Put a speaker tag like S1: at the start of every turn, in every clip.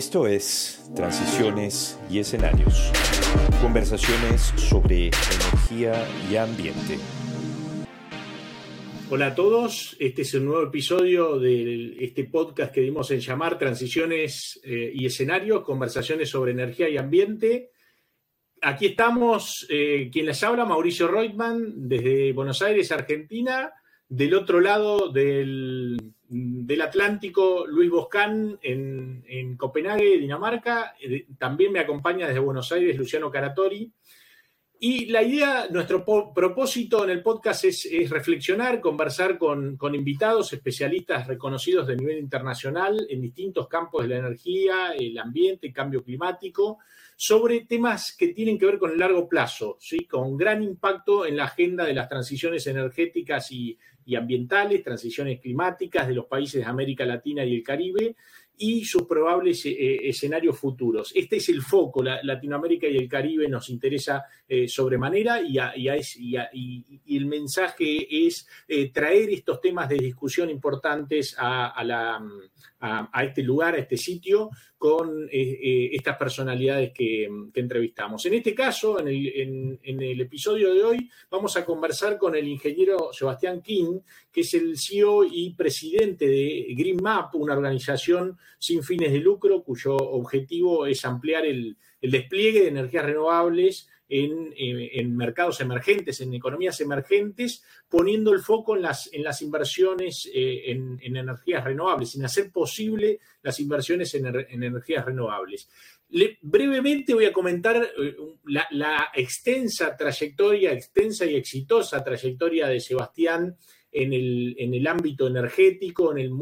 S1: Esto es Transiciones y Escenarios. Conversaciones sobre energía y ambiente.
S2: Hola a todos, este es un nuevo episodio de este podcast que dimos en llamar Transiciones eh, y Escenarios, conversaciones sobre energía y ambiente. Aquí estamos, eh, quien les habla, Mauricio Reutemann, desde Buenos Aires, Argentina. Del otro lado del del Atlántico, Luis Boscán en, Copenhague, Dinamarca. Eh, también me acompaña desde Buenos Aires Luciano Caratori. Y la idea, nuestro propósito en el podcast es, reflexionar, conversar con, invitados, especialistas reconocidos de nivel internacional en distintos campos de la energía, el ambiente, el cambio climático, sobre temas que tienen que ver con el largo plazo, ¿sí? con gran impacto en la agenda de las transiciones energéticas y, y ambientales, transiciones climáticas de los países de América Latina y el Caribe y sus probables eh, eh, escenarios futuros. Este es el foco, Latinoamérica y el Caribe nos interesa eh, sobremanera y, y, el mensaje es traer estos temas de discusión importantes a, la, a, este lugar, a este sitio, con estas personalidades que, entrevistamos. En este caso, en el, en el, episodio de hoy, vamos a conversar con el ingeniero Sebastián King, que es el CEO y presidente de Green Map, una organización sin fines de lucro cuyo objetivo es ampliar el, despliegue de energías renovables en, mercados emergentes, en economías emergentes, poniendo el foco en las, en las inversiones eh, en, energías renovables, sin hacer posible las inversiones en, energías renovables. brevemente voy a comentar eh, la, extensa trayectoria, extensa y exitosa trayectoria de Sebastián en el, en el ámbito energético, en, el,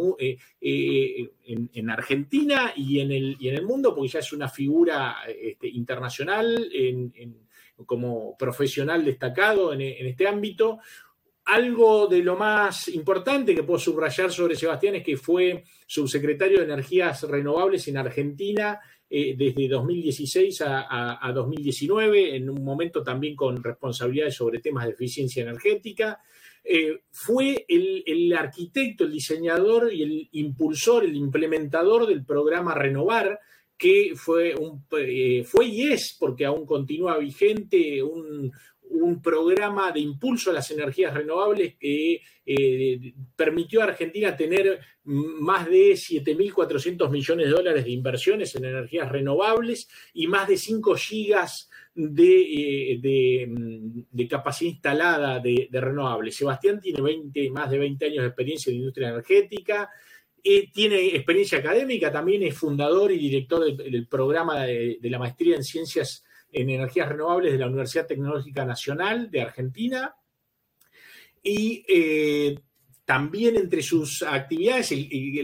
S2: eh, en, Argentina y en, el, y en el mundo, porque ya es una figura este, internacional como profesional destacado en, este ámbito. Algo de lo más importante que puedo subrayar sobre Sebastián es que fue subsecretario de Energías Renovables en Argentina eh, desde 2016 a, a, 2019, en un momento también con responsabilidades sobre temas de eficiencia energética. Eh, fue el, arquitecto, el diseñador y el impulsor, el implementador del programa Renovar, que fue, un, eh, fue y es, porque aún continúa vigente, un, programa de impulso a las energías renovables que eh, permitió a Argentina tener más de 7.400 millones de dólares de inversiones en energías renovables y más de 5 gigas eh, mm, de, capacidad instalada de, renovables. Sebastián tiene 20, más de 20 años de experiencia en la industria energética, eh, tiene experiencia académica, también es fundador y director del, programa de, la maestría en ciencias en energías renovables de la Universidad Tecnológica Nacional de Argentina. Y eh, también entre sus actividades,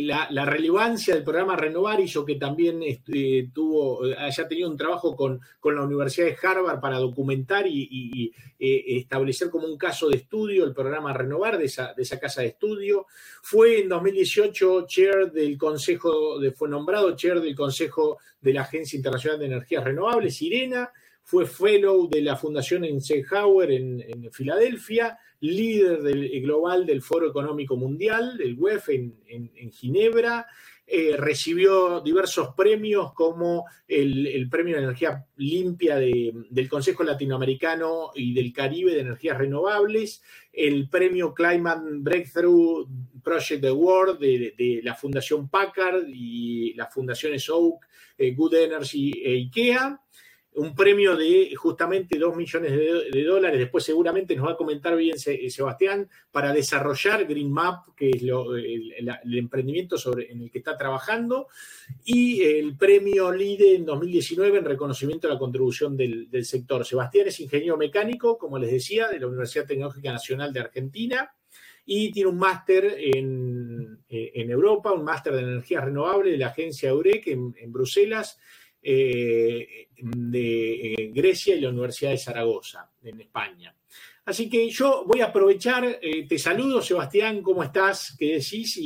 S2: la, relevancia del programa Renovar hizo que también este, tuvo, haya tenido un trabajo con, la Universidad de Harvard para documentar y, eh, establecer como un caso de estudio el programa Renovar de esa, casa de estudio. Fue en 2018 chair del Consejo, fue nombrado chair del Consejo de la Agencia Internacional de Energías Renovables, IRENA, fue fellow de la Fundación Eisenhower en, en Filadelfia, líder eh, global del Foro Económico Mundial, del WEF en, Ginebra. Eh, recibió diversos premios como el, Premio de Energía Limpia del Consejo Latinoamericano y del Caribe de Energías Renovables, el Premio Climate Breakthrough Project Award de, la Fundación Packard y las fundaciones Oak, eh, Good Energy e IKEA un premio de justamente 2 millones de, dólares, después seguramente nos va a comentar bien Sebastián, para desarrollar Green Map, que es el, emprendimiento sobre, en el que está trabajando, y el premio LIDE en 2019 en reconocimiento de la contribución del, sector. Sebastián es ingeniero mecánico, como les decía, de la Universidad Tecnológica Nacional de Argentina, y tiene un máster en, Europa, un máster de energías renovables de la agencia EUREC en Bruselas, eh, de eh, Grecia y la Universidad de Zaragoza, en España. Así que yo voy a aprovechar, eh, te saludo Sebastián, ¿cómo estás? ¿Qué decís?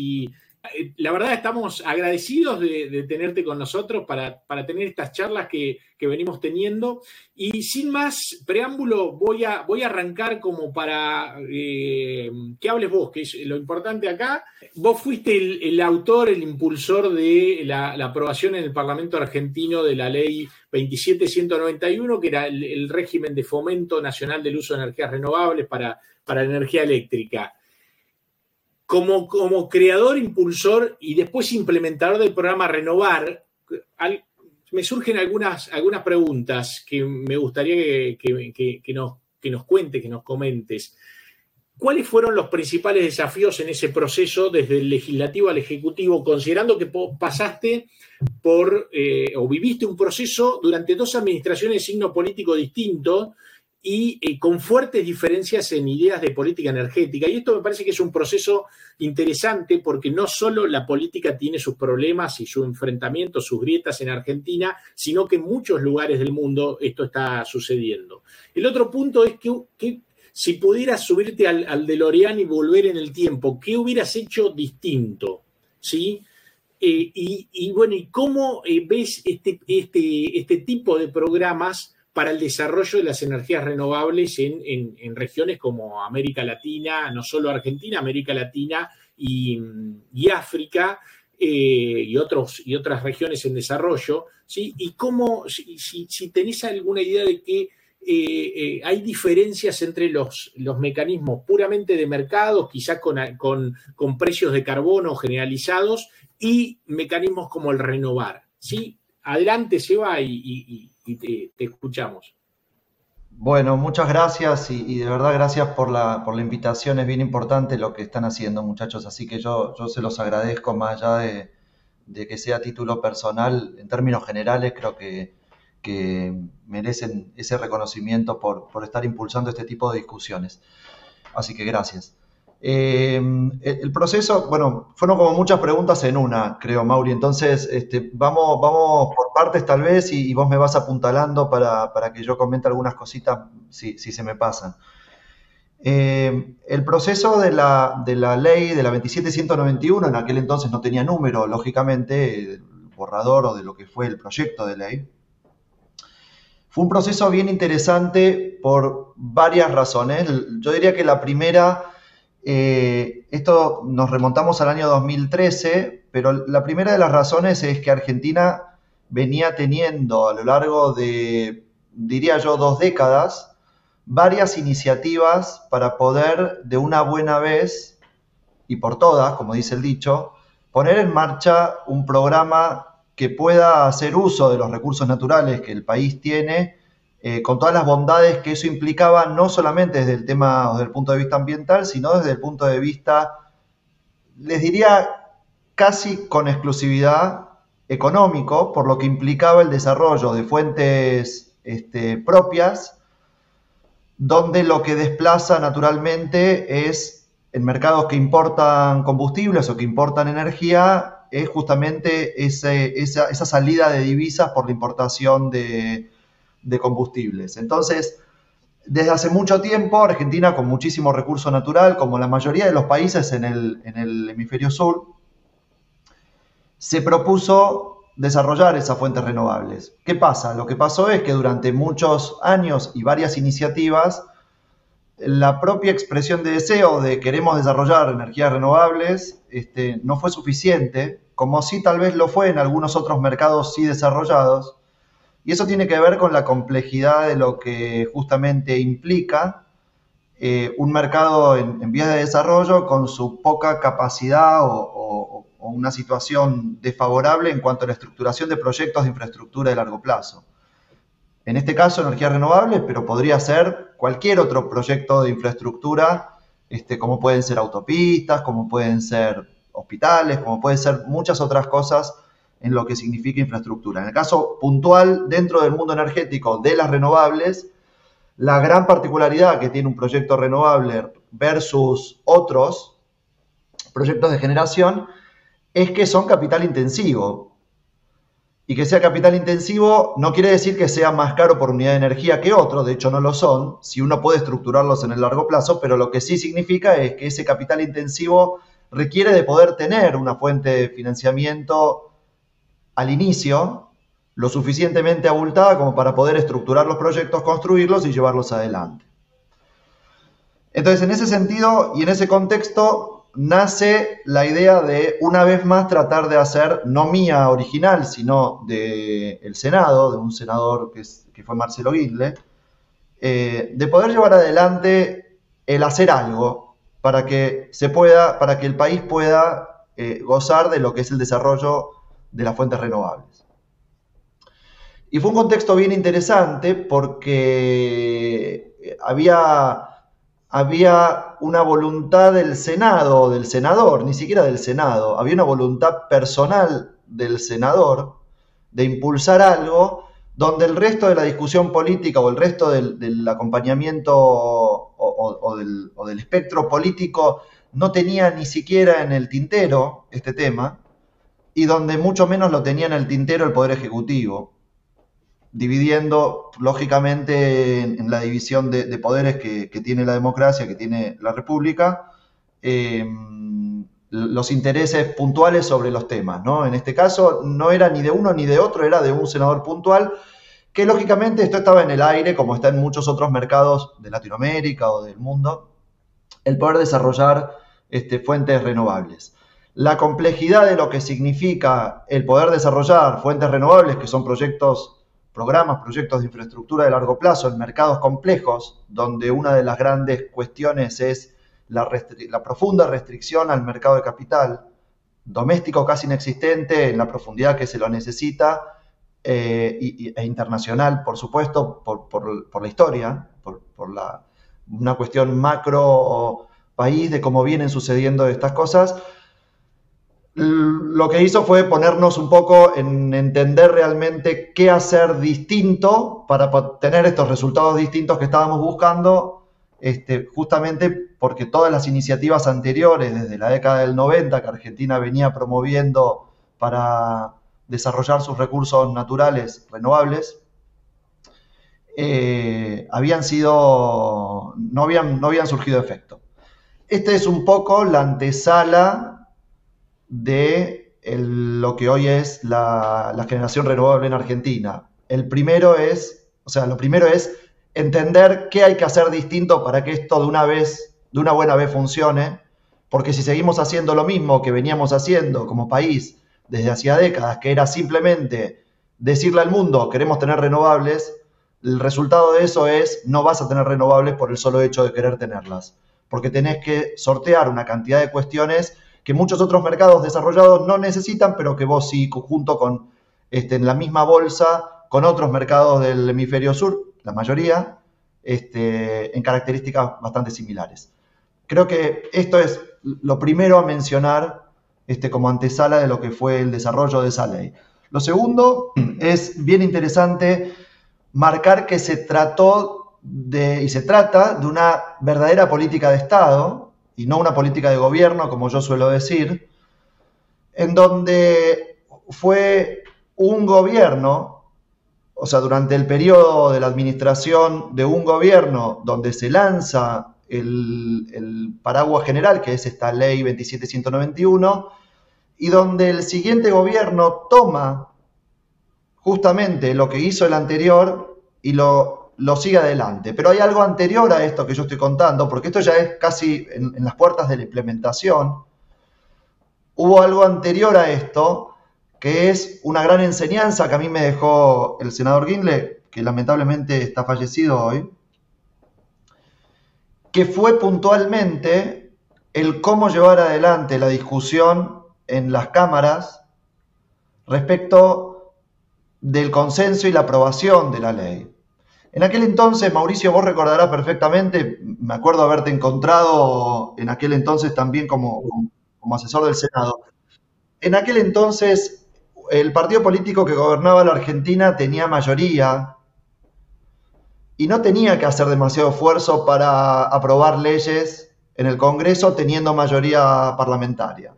S2: La verdad estamos agradecidos de, tenerte con nosotros para, tener estas charlas que, venimos teniendo. Y sin más preámbulo, voy a, voy a arrancar como para eh, que hables vos, que es lo importante acá. Vos fuiste el, autor, el impulsor de la, aprobación en el Parlamento argentino de la ley 27191, que era el, régimen de fomento nacional del uso de energías renovables para, para energía eléctrica como, creador, impulsor y después implementador del programa Renovar, me surgen algunas, preguntas que me gustaría que, nos, que cuentes, que nos comentes. ¿Cuáles fueron los principales desafíos en ese proceso desde el legislativo al ejecutivo, considerando que pasaste por eh, o viviste un proceso durante dos administraciones de signo político distinto y eh, con fuertes diferencias en ideas de política energética. Y esto me parece que es un proceso interesante porque no solo la política tiene sus problemas y su enfrentamiento, sus grietas en Argentina, sino que en muchos lugares del mundo esto está sucediendo. El otro punto es que, si pudieras subirte al, al DeLorean y volver en el tiempo, ¿qué hubieras hecho distinto? ¿Sí? Eh, y, bueno, ¿y cómo eh, ves este, este, este tipo de programas? Para el desarrollo de las energías renovables en, regiones como América Latina, no solo Argentina, América Latina y, África eh, y, otros, y otras regiones en desarrollo, ¿sí? Y cómo, si, si, tenés alguna idea de que eh, eh, hay diferencias entre los, los, mecanismos puramente de mercado, quizás con, con, precios de carbono generalizados, y mecanismos como el renovar. ¿sí? Adelante, Seba, y, y te, escuchamos.
S3: Bueno, muchas gracias y, de verdad gracias por la, por la invitación. Es bien importante lo que están haciendo, muchachos. Así que yo, yo se los agradezco más allá de, que sea título personal. En términos generales, creo que, que merecen ese reconocimiento por, por estar impulsando este tipo de discusiones. Así que gracias. Eh, el, proceso, bueno, fueron como muchas preguntas en una, creo, Mauri. Entonces, este, vamos, vamos por partes tal vez y, vos me vas apuntalando para, que yo comente algunas cositas si, se me pasan. Eh, el proceso de la, de la, ley de la 27191, en aquel entonces no tenía número, lógicamente, el borrador o de lo que fue el proyecto de ley, fue un proceso bien interesante por varias razones. Yo diría que la primera eh, esto nos remontamos al año 2013, pero la primera de las razones es que Argentina venía teniendo a lo largo de, diría yo, dos décadas, varias iniciativas para poder de una buena vez y por todas, como dice el dicho, poner en marcha un programa que pueda hacer uso de los recursos naturales que el país tiene eh, con todas las bondades que eso implicaba, no solamente desde el tema desde el punto de vista ambiental, sino desde el punto de vista, les diría, casi con exclusividad económico, por lo que implicaba el desarrollo de fuentes este, propias, donde lo que desplaza naturalmente es en mercados que importan combustibles o que importan energía, es justamente esa, esa salida de divisas por la importación de, de combustibles. Entonces, desde hace mucho tiempo, Argentina, con muchísimo recurso natural, como la mayoría de los países en el, hemisferio sur, se propuso desarrollar esas fuentes renovables. ¿Qué pasa? Lo que pasó es que durante muchos años y varias iniciativas, la propia expresión de deseo de queremos desarrollar energías renovables este, no fue suficiente, como sí tal vez lo fue en algunos otros mercados sí desarrollados, y eso tiene que ver con la complejidad de lo que justamente implica eh, un mercado en, vías de desarrollo con su poca capacidad o, una situación desfavorable en cuanto a la estructuración de proyectos de infraestructura de largo plazo. En este caso, energía renovable, pero podría ser cualquier otro proyecto de infraestructura, este, como pueden ser autopistas, como pueden ser hospitales, como pueden ser muchas otras cosas en lo que significa infraestructura. En el caso puntual, dentro del mundo energético de las renovables, la gran particularidad que tiene un proyecto renovable versus otros proyectos de generación es que son capital intensivo. Y que sea capital intensivo no quiere decir que sea más caro por unidad de energía que otro, de hecho no lo son, si uno puede estructurarlos en el largo plazo, pero lo que sí significa es que ese capital intensivo requiere de poder tener una fuente de financiamiento al inicio lo suficientemente abultada como para poder estructurar los proyectos, construirlos y llevarlos adelante. Entonces, en ese sentido y en ese contexto, nace la idea de, una vez más, tratar de hacer, no mía original, sino del Senado, de un senador que, que fue Marcelo Guindle, eh, de poder llevar adelante el hacer algo para que se pueda, para que el país pueda eh, gozar de lo que es el desarrollo de las fuentes renovables. Y fue un contexto bien interesante porque había había una voluntad del Senado, del senador, ni siquiera del Senado, había una voluntad personal del senador de impulsar algo donde el resto de la discusión política o el resto del, acompañamiento o, del, espectro político no tenía ni siquiera en el tintero este tema y donde mucho menos lo tenía en el tintero el Poder Ejecutivo dividiendo lógicamente en, la división de, poderes que, tiene la democracia, que tiene la república, em, los intereses puntuales sobre los temas. ¿no? En este caso no era ni de uno ni de otro, era de un senador puntual, que lógicamente esto estaba en el aire, como está en muchos otros mercados de Latinoamérica o del mundo, el poder desarrollar este, fuentes renovables. La complejidad de lo que significa el poder desarrollar fuentes renovables, que son proyectos programas, proyectos de infraestructura de largo plazo en mercados complejos, donde una de las grandes cuestiones es la, profunda restricción al mercado de capital, doméstico casi inexistente en la profundidad que se lo necesita, eh, e internacional, por supuesto, por, la historia, por, la, una cuestión macro país de cómo vienen sucediendo estas cosas, lo que hizo fue ponernos un poco en entender realmente qué hacer distinto para tener estos resultados distintos que estábamos buscando, este, justamente porque todas las iniciativas anteriores, desde la década del 90, que Argentina venía promoviendo para desarrollar sus recursos naturales renovables, eh, habían sido, no habían, no habían surgido efecto. Esta es un poco la antesala de lo que hoy es la, generación renovable en Argentina. El primero es, o sea, lo primero es entender qué hay que hacer distinto para que esto de una vez, de una buena vez funcione, porque si seguimos haciendo lo mismo que veníamos haciendo como país desde hacía décadas, que era simplemente decirle al mundo queremos tener renovables, el resultado de eso es no vas a tener renovables por el solo hecho de querer tenerlas, porque tenés que sortear una cantidad de cuestiones que muchos otros mercados desarrollados no necesitan, pero que vos sí, junto con este, en la misma bolsa, con otros mercados del hemisferio sur, la mayoría, este, en características bastante similares. Creo que esto es lo primero a mencionar este, como antesala de lo que fue el desarrollo de esa ley. Lo segundo es bien interesante marcar que se trató de, y se trata de una verdadera política de Estado, y no una política de gobierno, como yo suelo decir, en donde fue un gobierno, o sea, durante el periodo de la administración de un gobierno donde se lanza el, paraguas general, que es esta ley 27191, y donde el siguiente gobierno toma justamente lo que hizo el anterior y lo lo sigue adelante. Pero hay algo anterior a esto que yo estoy contando, porque esto ya es casi en, las puertas de la implementación. Hubo algo anterior a esto, que es una gran enseñanza que a mí me dejó el senador Guinle, que lamentablemente está fallecido hoy, que fue puntualmente el cómo llevar adelante la discusión en las cámaras respecto del consenso y la aprobación de la ley. En aquel entonces, Mauricio, vos recordarás perfectamente, me acuerdo haberte encontrado en aquel entonces también como, como asesor del Senado. En aquel entonces, el partido político que gobernaba la Argentina tenía mayoría y no tenía que hacer demasiado esfuerzo para aprobar leyes en el Congreso teniendo mayoría parlamentaria.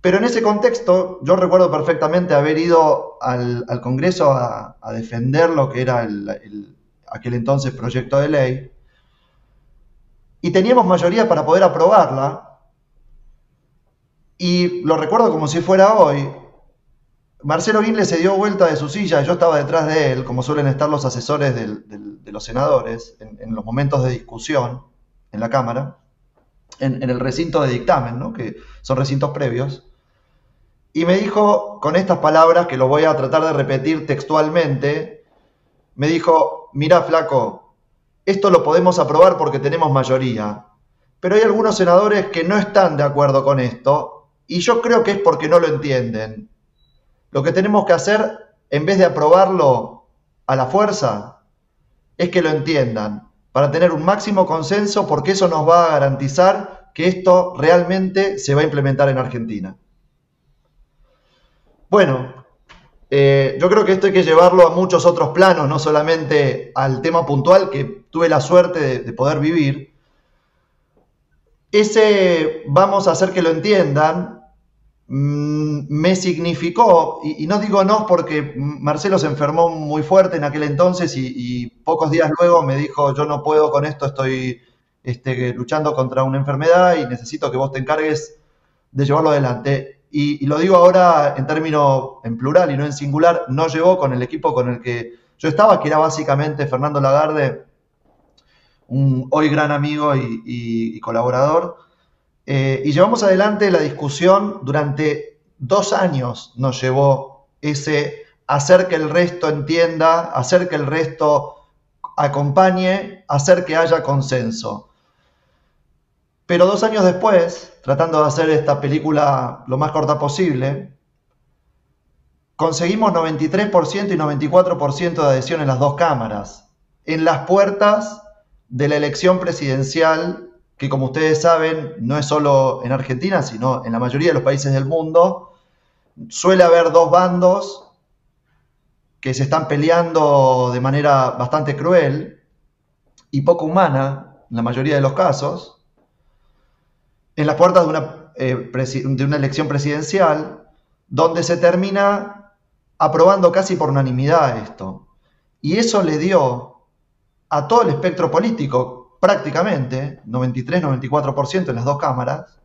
S3: Pero en ese contexto, yo recuerdo perfectamente haber ido al, Congreso a, defender lo que era aquel entonces proyecto de ley, y teníamos mayoría para poder aprobarla, Y lo recuerdo como si fuera hoy. Marcelo Guinle se dio vuelta de su silla, yo estaba detrás de él, como suelen estar los asesores de los senadores en, los momentos de discusión en la Cámara, en, el recinto de dictamen, ¿no? que son recintos previos, y me dijo con estas palabras, que lo voy a tratar de repetir textualmente, me dijo, mira flaco, esto lo podemos aprobar porque tenemos mayoría, pero hay algunos senadores que no están de acuerdo con esto, y yo creo que es porque no lo entienden. Lo que tenemos que hacer, en vez de aprobarlo a la fuerza, es que lo entiendan, para tener un máximo consenso, porque eso nos va a garantizar que esto realmente se va a implementar en Argentina. Bueno, eh, yo creo que esto hay que llevarlo a muchos otros planos, no solamente al tema puntual que tuve la suerte de poder vivir. Ese vamos a hacer que lo entiendan, me significó, y, no digo no porque Marcelo se enfermó muy fuerte en aquel entonces y, pocos días luego me dijo, yo no puedo con esto, estoy este, luchando contra una enfermedad y necesito que vos te encargues de llevarlo adelante. Y, lo digo ahora en término en plural y no en singular, no llevó con el equipo con el que yo estaba, que era básicamente Fernando Lagarde, un hoy gran amigo y colaborador, eh, y llevamos adelante la discusión durante dos años, nos llevó ese hacer que el resto entienda, hacer que el resto acompañe, hacer que haya consenso. Pero dos años después, tratando de hacer esta película lo más corta posible, conseguimos 93% y 94% de adhesión en las dos cámaras, en las puertas de la elección presidencial que como ustedes saben, no es solo en Argentina, sino en la mayoría de los países del mundo, suele haber dos bandos que se están peleando de manera bastante cruel y poco humana, en la mayoría de los casos, en las puertas de una, eh, de una elección presidencial, donde se termina aprobando casi por unanimidad esto. Y eso le dio a todo el espectro político, prácticamente, 93-94% en las dos cámaras,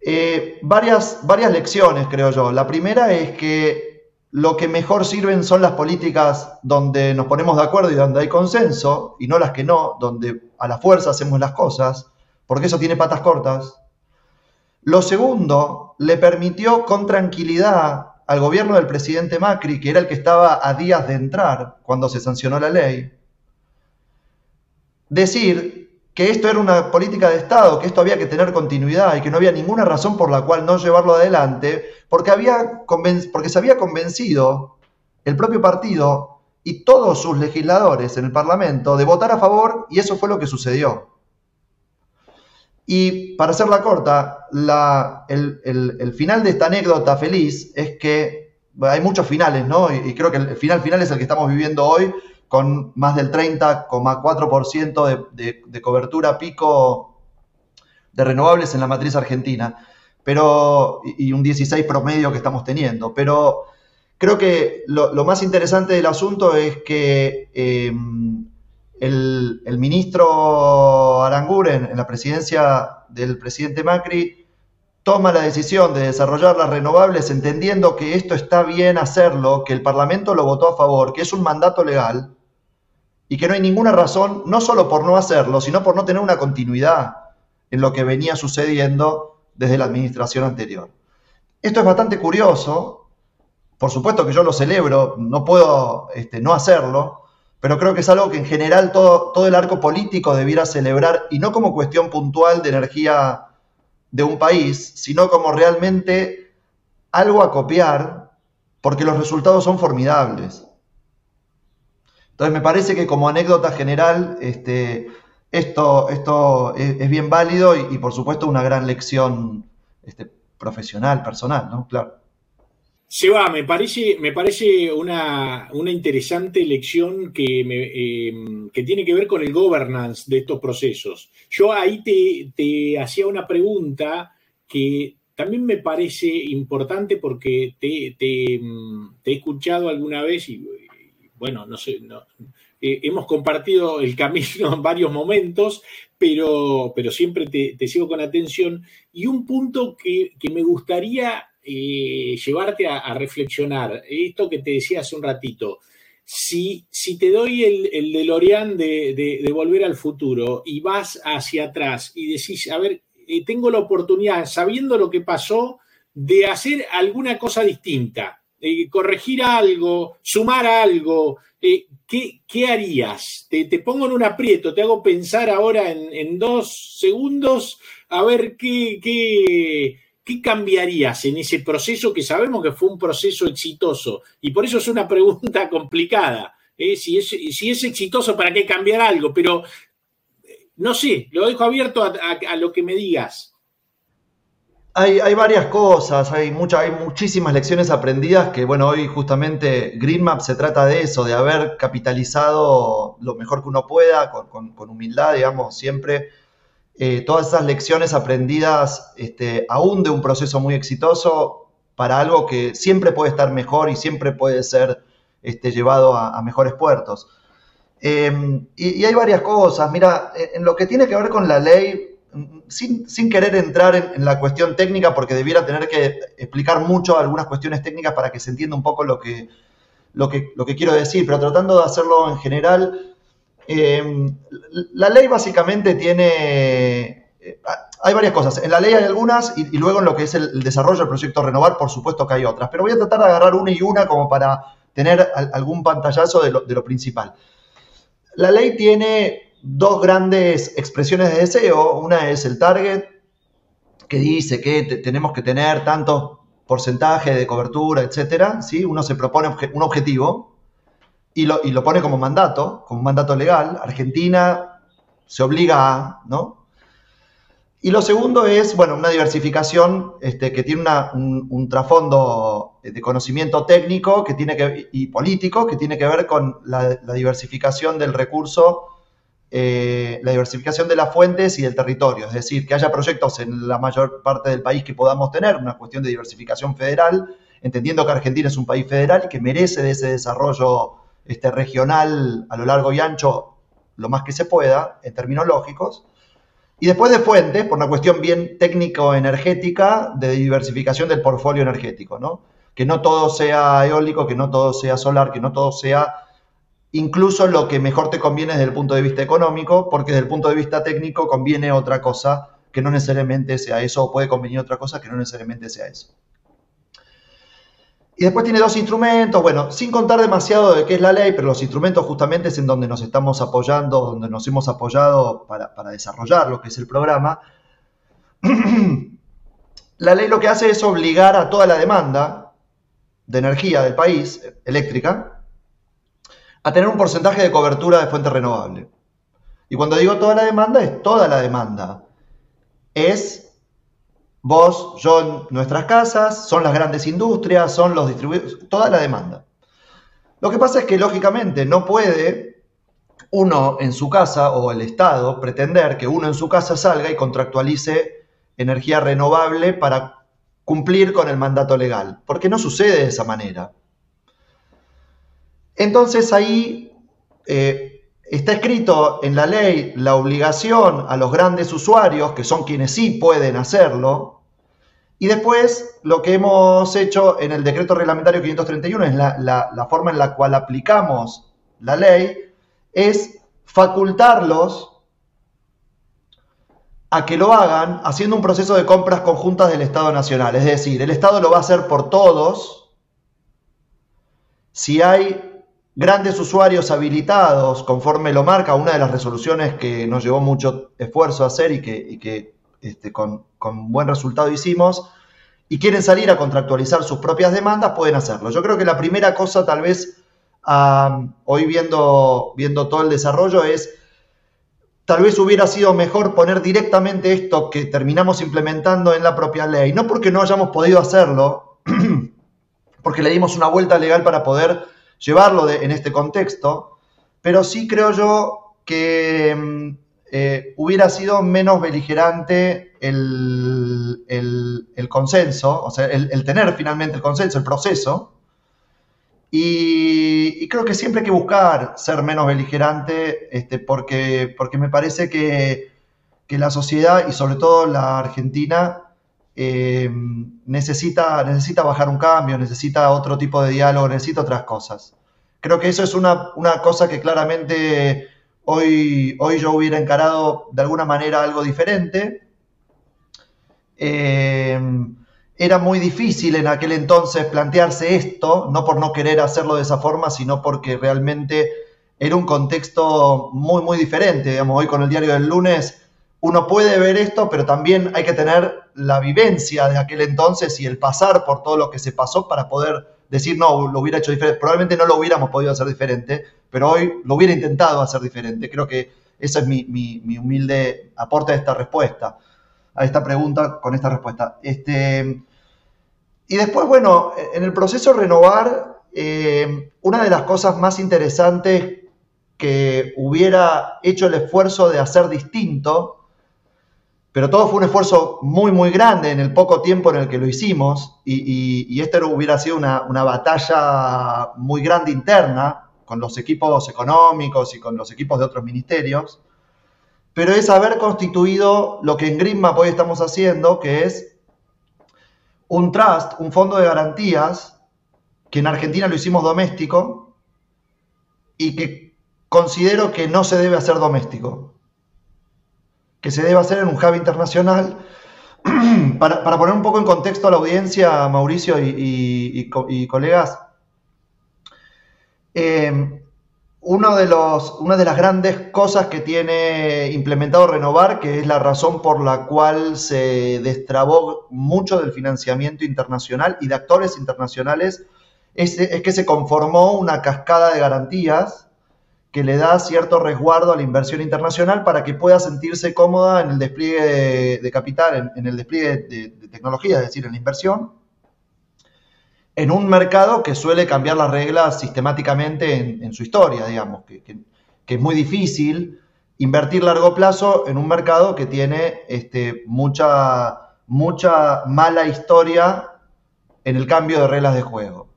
S3: eh, varias, varias lecciones, creo yo. La primera es que lo que mejor sirven son las políticas donde nos ponemos de acuerdo y donde hay consenso, y no las que no, donde a la fuerza hacemos las cosas, porque eso tiene patas cortas. Lo segundo, le permitió con tranquilidad al gobierno del presidente Macri, que era el que estaba a días de entrar cuando se sancionó la ley, decir que esto era una política de Estado, que esto había que tener continuidad y que no había ninguna razón por la cual no llevarlo adelante, porque, había porque se había convencido el propio partido y todos sus legisladores en el Parlamento de votar a favor y eso fue lo que sucedió. Y para hacerla corta, el, final de esta anécdota feliz es que hay muchos finales, ¿no? y creo que el final final es el que estamos viviendo hoy, con más del 30,4% de, cobertura pico de renovables en la matriz argentina, pero, y un 16 promedio que estamos teniendo. Pero creo que lo, más interesante del asunto es que eh, el, ministro Aranguren, en la presidencia del presidente Macri, toma la decisión de desarrollar las renovables entendiendo que esto está bien hacerlo, que el Parlamento lo votó a favor, que es un mandato legal y que no hay ninguna razón, no solo por no hacerlo, sino por no tener una continuidad en lo que venía sucediendo desde la administración anterior. Esto es bastante curioso, por supuesto que yo lo celebro, no puedo este, no hacerlo, pero creo que es algo que en general todo, todo el arco político debiera celebrar, y no como cuestión puntual de energía de un país, sino como realmente algo a copiar, porque los resultados son formidables. Entonces me parece que como anécdota general, este, esto, esto es, bien válido y, por supuesto una gran lección este, profesional, personal, ¿no? Claro.
S2: Seba, me parece, me parece una, interesante lección que, eh, que, tiene que ver con el governance de estos procesos. Yo ahí te, hacía una pregunta que también me parece importante porque te, te he escuchado alguna vez y bueno, no sé, eh, hemos compartido el camino en varios momentos, pero, pero siempre te, sigo con atención. Y un punto que, me gustaría eh, llevarte a, reflexionar, esto que te decía hace un ratito, si, si te doy el, DeLorean de, de, Volver al Futuro y vas hacia atrás y decís, a ver, eh, tengo la oportunidad, sabiendo lo que pasó, de hacer alguna cosa distinta, eh, corregir algo, sumar algo, eh, ¿qué, harías? Te, pongo en un aprieto, te hago pensar ahora en, dos segundos a ver qué, qué, qué, cambiarías en ese proceso que sabemos que fue un proceso exitoso. Y por eso es una pregunta complicada. ¿eh? Si, es, si, es, exitoso, ¿para qué cambiar algo? Pero no sé, lo dejo abierto a lo que me digas.
S3: Hay, varias cosas, hay, hay muchísimas lecciones aprendidas que, bueno, hoy justamente GreenMap se trata de eso, de haber capitalizado lo mejor que uno pueda, con, humildad, digamos, siempre. Eh, todas esas lecciones aprendidas este, aún de un proceso muy exitoso para algo que siempre puede estar mejor y siempre puede ser este, llevado a, mejores puertos. Eh, y, hay varias cosas. Mira, en lo que tiene que ver con la ley, sin, querer entrar en, la cuestión técnica, porque debiera tener que explicar mucho algunas cuestiones técnicas para que se entienda un poco lo que, lo que, lo que quiero decir, pero tratando de hacerlo en general, eh, la ley básicamente tiene... Eh, hay varias cosas. En la ley hay algunas y, luego en lo que es el, desarrollo del proyecto Renovar, por supuesto que hay otras. Pero voy a tratar de agarrar una y una como para tener algún pantallazo de lo, de lo principal. La ley tiene dos grandes expresiones de deseo. Una es el target, que dice que tenemos que tener tanto porcentaje de cobertura, etcétera. ¿sí? Uno se propone un objetivo y lo, y lo, pone como mandato, como mandato legal. Argentina se obliga a, ¿no? Y lo segundo es, bueno, una diversificación este, que tiene un, trasfondo de conocimiento técnico que tiene que, y político que tiene que ver con la diversificación del recurso eh, la diversificación de las fuentes y del territorio, es decir, que haya proyectos en la mayor parte del país que podamos tener, una cuestión de diversificación federal, entendiendo que Argentina es un país federal y que merece de ese desarrollo este, regional a lo largo y ancho lo más que se pueda, en términos lógicos. Y después de fuentes, por una cuestión bien técnico-energética, de diversificación del portfolio energético, ¿no? Que no todo sea eólico, que no todo sea solar, que no todo sea incluso lo que mejor te conviene desde el punto de vista económico, porque desde el punto de vista técnico conviene otra cosa que no necesariamente sea eso, o puede convenir otra cosa que no necesariamente sea eso. Y después tiene dos instrumentos, bueno, sin contar demasiado de qué es la ley, pero los instrumentos justamente es en donde nos estamos apoyando, donde nos hemos apoyado para, para desarrollar lo que es el programa. la ley lo que hace es obligar a toda la demanda de energía del país, eléctrica, a tener un porcentaje de cobertura de fuente renovable. Y cuando digo toda la demanda, es toda la demanda. Es vos, yo, nuestras casas, son las grandes industrias, son los distribuidores, toda la demanda. Lo que pasa es que, lógicamente, no puede uno en su casa o el Estado pretender que uno en su casa salga y contractualice energía renovable para cumplir con el mandato legal, porque no sucede de esa manera. Entonces ahí eh, está escrito en la ley la obligación a los grandes usuarios, que son quienes sí pueden hacerlo, y después lo que hemos hecho en el decreto reglamentario 531 es la, la forma en la cual aplicamos la ley, es facultarlos a que lo hagan haciendo un proceso de compras conjuntas del Estado Nacional. Es decir, el Estado lo va a hacer por todos si hay grandes usuarios habilitados, conforme lo marca una de las resoluciones que nos llevó mucho esfuerzo a hacer y que, este, con, buen resultado hicimos, y quieren salir a contractualizar sus propias demandas, pueden hacerlo. Yo creo que la primera cosa, tal vez, hoy viendo, viendo todo el desarrollo, es tal vez hubiera sido mejor poner directamente esto que terminamos implementando en la propia ley, no porque no hayamos podido hacerlo, porque le dimos una vuelta legal para poder llevarlo en este contexto, pero sí creo yo que mm, eh, hubiera sido menos beligerante el, consenso, o sea, el, tener finalmente el consenso, el proceso, y, creo que siempre hay que buscar ser menos beligerante, este, porque, porque me parece que, la sociedad y sobre todo la Argentina eh, necesita, necesita bajar un cambio, necesita otro tipo de diálogo, necesita otras cosas. Creo que eso es una, cosa que claramente hoy, hoy yo hubiera encarado de alguna manera algo diferente. Eh, era muy difícil en aquel entonces plantearse esto, no por no querer hacerlo de esa forma, sino porque realmente era un contexto muy, muy diferente. Hoy con el diario del lunes uno puede ver esto, pero también hay que tener la vivencia de aquel entonces y el pasar por todo lo que se pasó para poder decir, no, lo hubiera hecho diferente. Probablemente no lo hubiéramos podido hacer diferente, pero hoy lo hubiera intentado hacer diferente. Creo que ese es mi, mi humilde aporte a esta respuesta, a esta pregunta con esta respuesta. Este, y después, bueno, en el proceso renovar, eh, una de las cosas más interesantes que hubiera hecho el esfuerzo de hacer distinto, pero todo fue un esfuerzo muy, muy grande en el poco tiempo en el que lo hicimos, y, y, esto hubiera sido una, una, batalla muy grande interna con los equipos económicos y con los equipos de otros ministerios, pero es haber constituido lo que en Greenmap hoy estamos haciendo, que es un trust, un fondo de garantías, que en Argentina lo hicimos doméstico y que considero que no se debe hacer doméstico, que se debe hacer en un hub internacional. para, poner un poco en contexto a la audiencia, Mauricio y, colegas, eh, de los, una de las grandes cosas que tiene implementado Renovar, que es la razón por la cual se destrabó mucho del financiamiento internacional y de actores internacionales, es, que se conformó una cascada de garantías que le da cierto resguardo a la inversión internacional para que pueda sentirse cómoda en el despliegue de, capital, en, el despliegue de, tecnología, es decir, en la inversión en un mercado que suele cambiar las reglas sistemáticamente en, su historia, digamos, que, es muy difícil invertir largo plazo en un mercado que tiene este, mucha, mucha mala historia en el cambio de reglas de juego.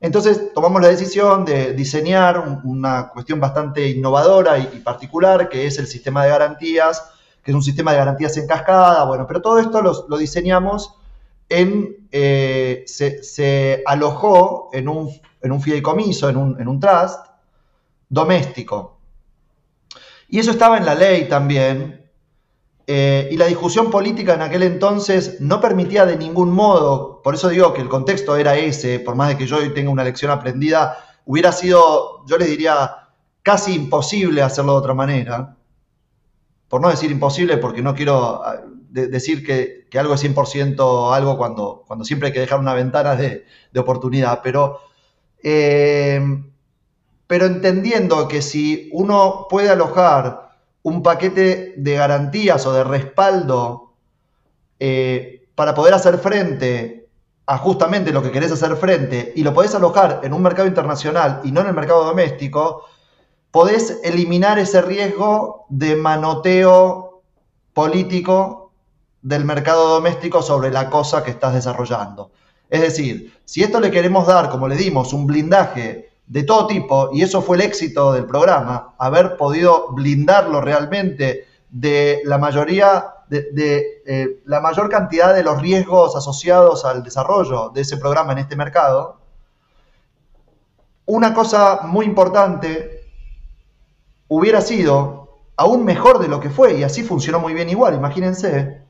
S3: Entonces tomamos la decisión de diseñar una cuestión bastante innovadora y, particular, que es el sistema de garantías, que es un sistema de garantías en cascada, bueno, pero todo esto lo diseñamos en, eh, se, alojó en un, en un fideicomiso, en un, en un, trust doméstico. Y eso estaba en la ley también. Eh, y la discusión política en aquel entonces no permitía de ningún modo, por eso digo que el contexto era ese, por más de que yo hoy tenga una lección aprendida, hubiera sido, yo les diría, casi imposible hacerlo de otra manera. Por no decir imposible, porque no quiero decir que, algo es 100% algo cuando, cuando siempre hay que dejar una ventana de, oportunidad, pero, eh, pero entendiendo que si uno puede alojar un paquete de garantías o de respaldo eh, para poder hacer frente a justamente lo que querés hacer frente y lo podés alojar en un mercado internacional y no en el mercado doméstico, podés eliminar ese riesgo de manoteo político del mercado doméstico sobre la cosa que estás desarrollando. Es decir, si esto le queremos dar, como le dimos, un blindaje de todo tipo, y eso fue el éxito del programa, haber podido blindarlo realmente de la mayoría, de, eh, la mayor cantidad de los riesgos asociados al desarrollo de ese programa en este mercado, una cosa muy importante hubiera sido aún mejor de lo que fue, y así funcionó muy bien igual, imagínense,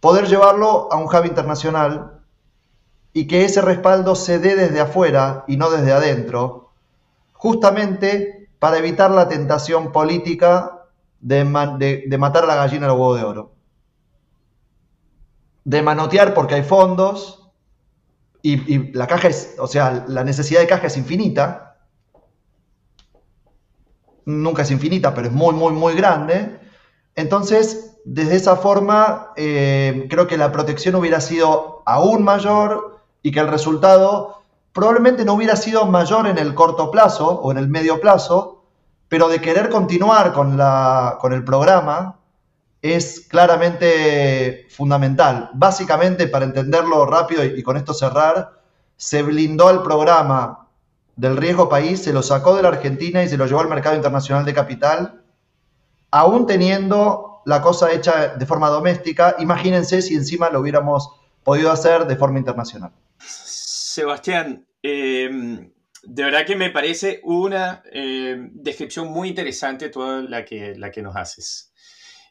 S3: poder llevarlo a un hub internacional y que ese respaldo se dé desde afuera y no desde adentro, justamente para evitar la tentación política de, matar a la gallina al huevo de oro. De manotear porque hay fondos y, y la caja es, o sea, la necesidad de caja es infinita. Nunca es infinita, pero es muy, muy, muy grande. Entonces, desde esa forma, eh, creo que la protección hubiera sido aún mayor y que el resultado probablemente no hubiera sido mayor en el corto plazo o en el medio plazo, pero de querer continuar con, la, con el programa es claramente fundamental. Básicamente, para entenderlo rápido y, con esto cerrar, se blindó el programa del riesgo país, se lo sacó de la Argentina y se lo llevó al mercado internacional de capital, aún teniendo la cosa hecha de forma doméstica, imagínense si encima lo hubiéramos podido hacer de forma internacional.
S4: Sebastián, em, de verdad que me parece una em, descripción muy interesante toda la que, la que nos haces.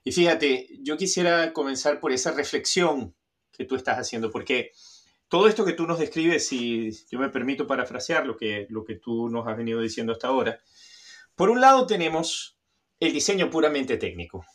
S4: Y fíjate, yo quisiera comenzar por esa reflexión que tú estás haciendo, porque todo esto que tú nos describes, si yo me permito parafrasear lo que, lo que tú nos has venido diciendo hasta ahora, por un lado tenemos el diseño puramente técnico.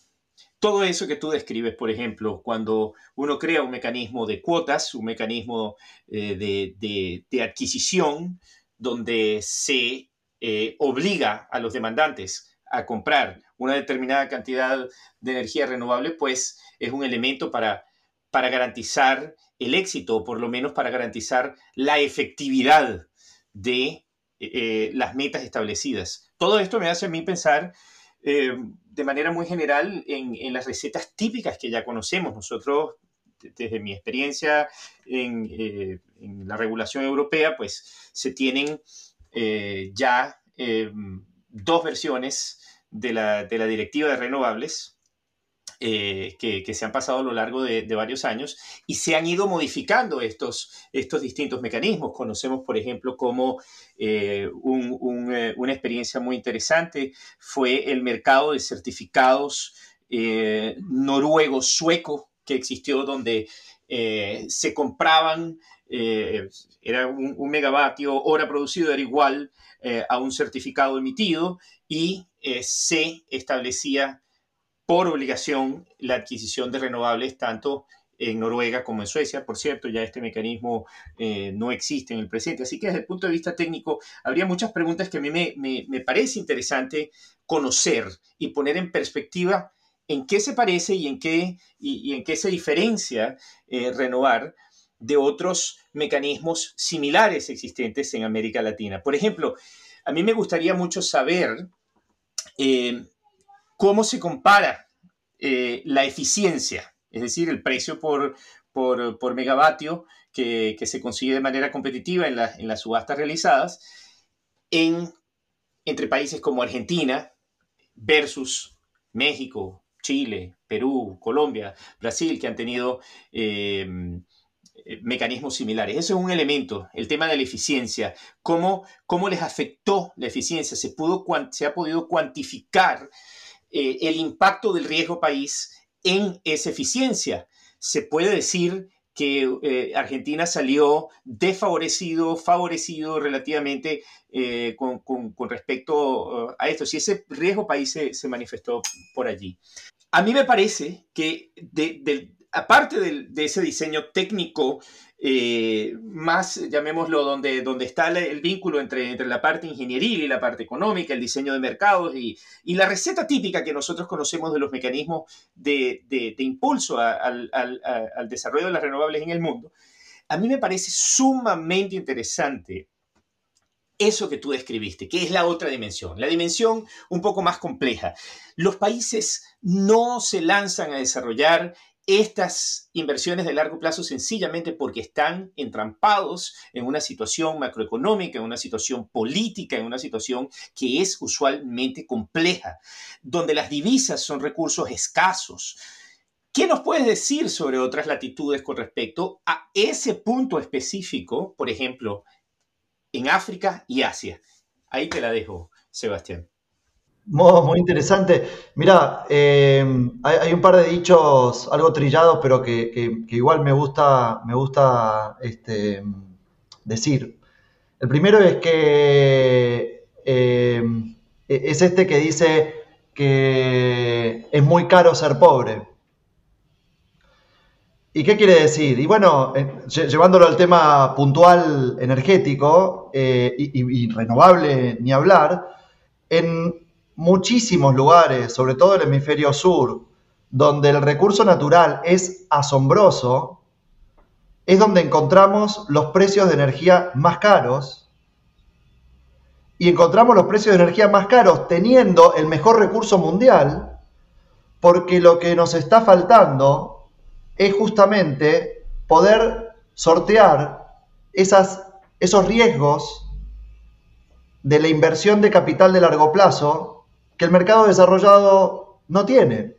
S4: Todo eso que tú describes, por ejemplo, cuando uno crea un mecanismo de cuotas, un mecanismo eh, de, adquisición, donde se eh, obliga a los demandantes a comprar una determinada cantidad de energía renovable, pues es un elemento para, garantizar el éxito, o por lo menos para garantizar la efectividad de eh, las metas establecidas. Todo esto me hace a mí pensar eh, de manera muy general en, las recetas típicas que ya conocemos. Nosotros, desde mi experiencia en, eh, la regulación europea, pues se tienen ya dos versiones de la, de la directiva de renovables eh, que, se han pasado a lo largo de, varios años y se han ido modificando estos, estos distintos mecanismos. Conocemos, por ejemplo, como eh, eh, una experiencia muy interesante fue el mercado de certificados noruego-sueco que existió donde se compraban, era un, un, megavatio hora producido, era igual a un certificado emitido y se establecía por obligación la adquisición de renovables tanto en Noruega como en Suecia. Por cierto, ya este mecanismo eh, no existe en el presente. Así que desde el punto de vista técnico, habría muchas preguntas que a mí me, parece interesante conocer y poner en perspectiva en qué se parece y en qué, y, en qué se diferencia eh, renovar de otros mecanismos similares existentes en América Latina. Por ejemplo, a mí me gustaría mucho saber eh, cómo se compara eh, la eficiencia, es decir, el precio por, megavatio que, se consigue de manera competitiva en, las subastas realizadas en, entre países como Argentina versus México, Chile, Perú, Colombia, Brasil, que han tenido eh, mecanismos similares. Eso es un elemento, el tema de la eficiencia. ¿Cómo, cómo les afectó la eficiencia? ¿Se, pudo, se ha podido cuantificar eh, el impacto del riesgo país en esa eficiencia. Se puede decir que eh, Argentina salió desfavorecido, favorecido relativamente eh, con, respecto a esto, si ese riesgo país se, manifestó por allí. A mí me parece que aparte de, ese diseño técnico eh, más, llamémoslo, donde, donde está el, vínculo entre, entre, la parte ingenieril y la parte económica, el diseño de mercados y, y la receta típica que nosotros conocemos de los mecanismos de, de, impulso al, al, al desarrollo de las renovables en el mundo, a mí me parece sumamente interesante eso que tú describiste, que es la otra dimensión, la dimensión un poco más compleja. Los países no se lanzan a desarrollar estas inversiones de largo plazo sencillamente porque están entrampados en una situación macroeconómica, en una situación política, en una situación que es usualmente compleja, donde las divisas son recursos escasos. ¿Qué nos puedes decir sobre otras latitudes con respecto a ese punto específico, por ejemplo, en África y Asia? Ahí te la dejo, Sebastián.
S3: Muy, interesante. Mira, eh, hay, un par de dichos algo trillados, pero que, igual me gusta, me gusta este, decir. El primero es que eh, es este que dice que es muy caro ser pobre. ¿Y qué quiere decir? Y bueno, eh, llevándolo al tema puntual energético y, y renovable, ni hablar, en muchísimos lugares, sobre todo el hemisferio sur, donde el recurso natural es asombroso, es donde encontramos los precios de energía más caros. Y encontramos los precios de energía más caros teniendo el mejor recurso mundial, porque lo que nos está faltando es justamente poder sortear esos riesgos de la inversión de capital de largo plazo que el mercado desarrollado no tiene.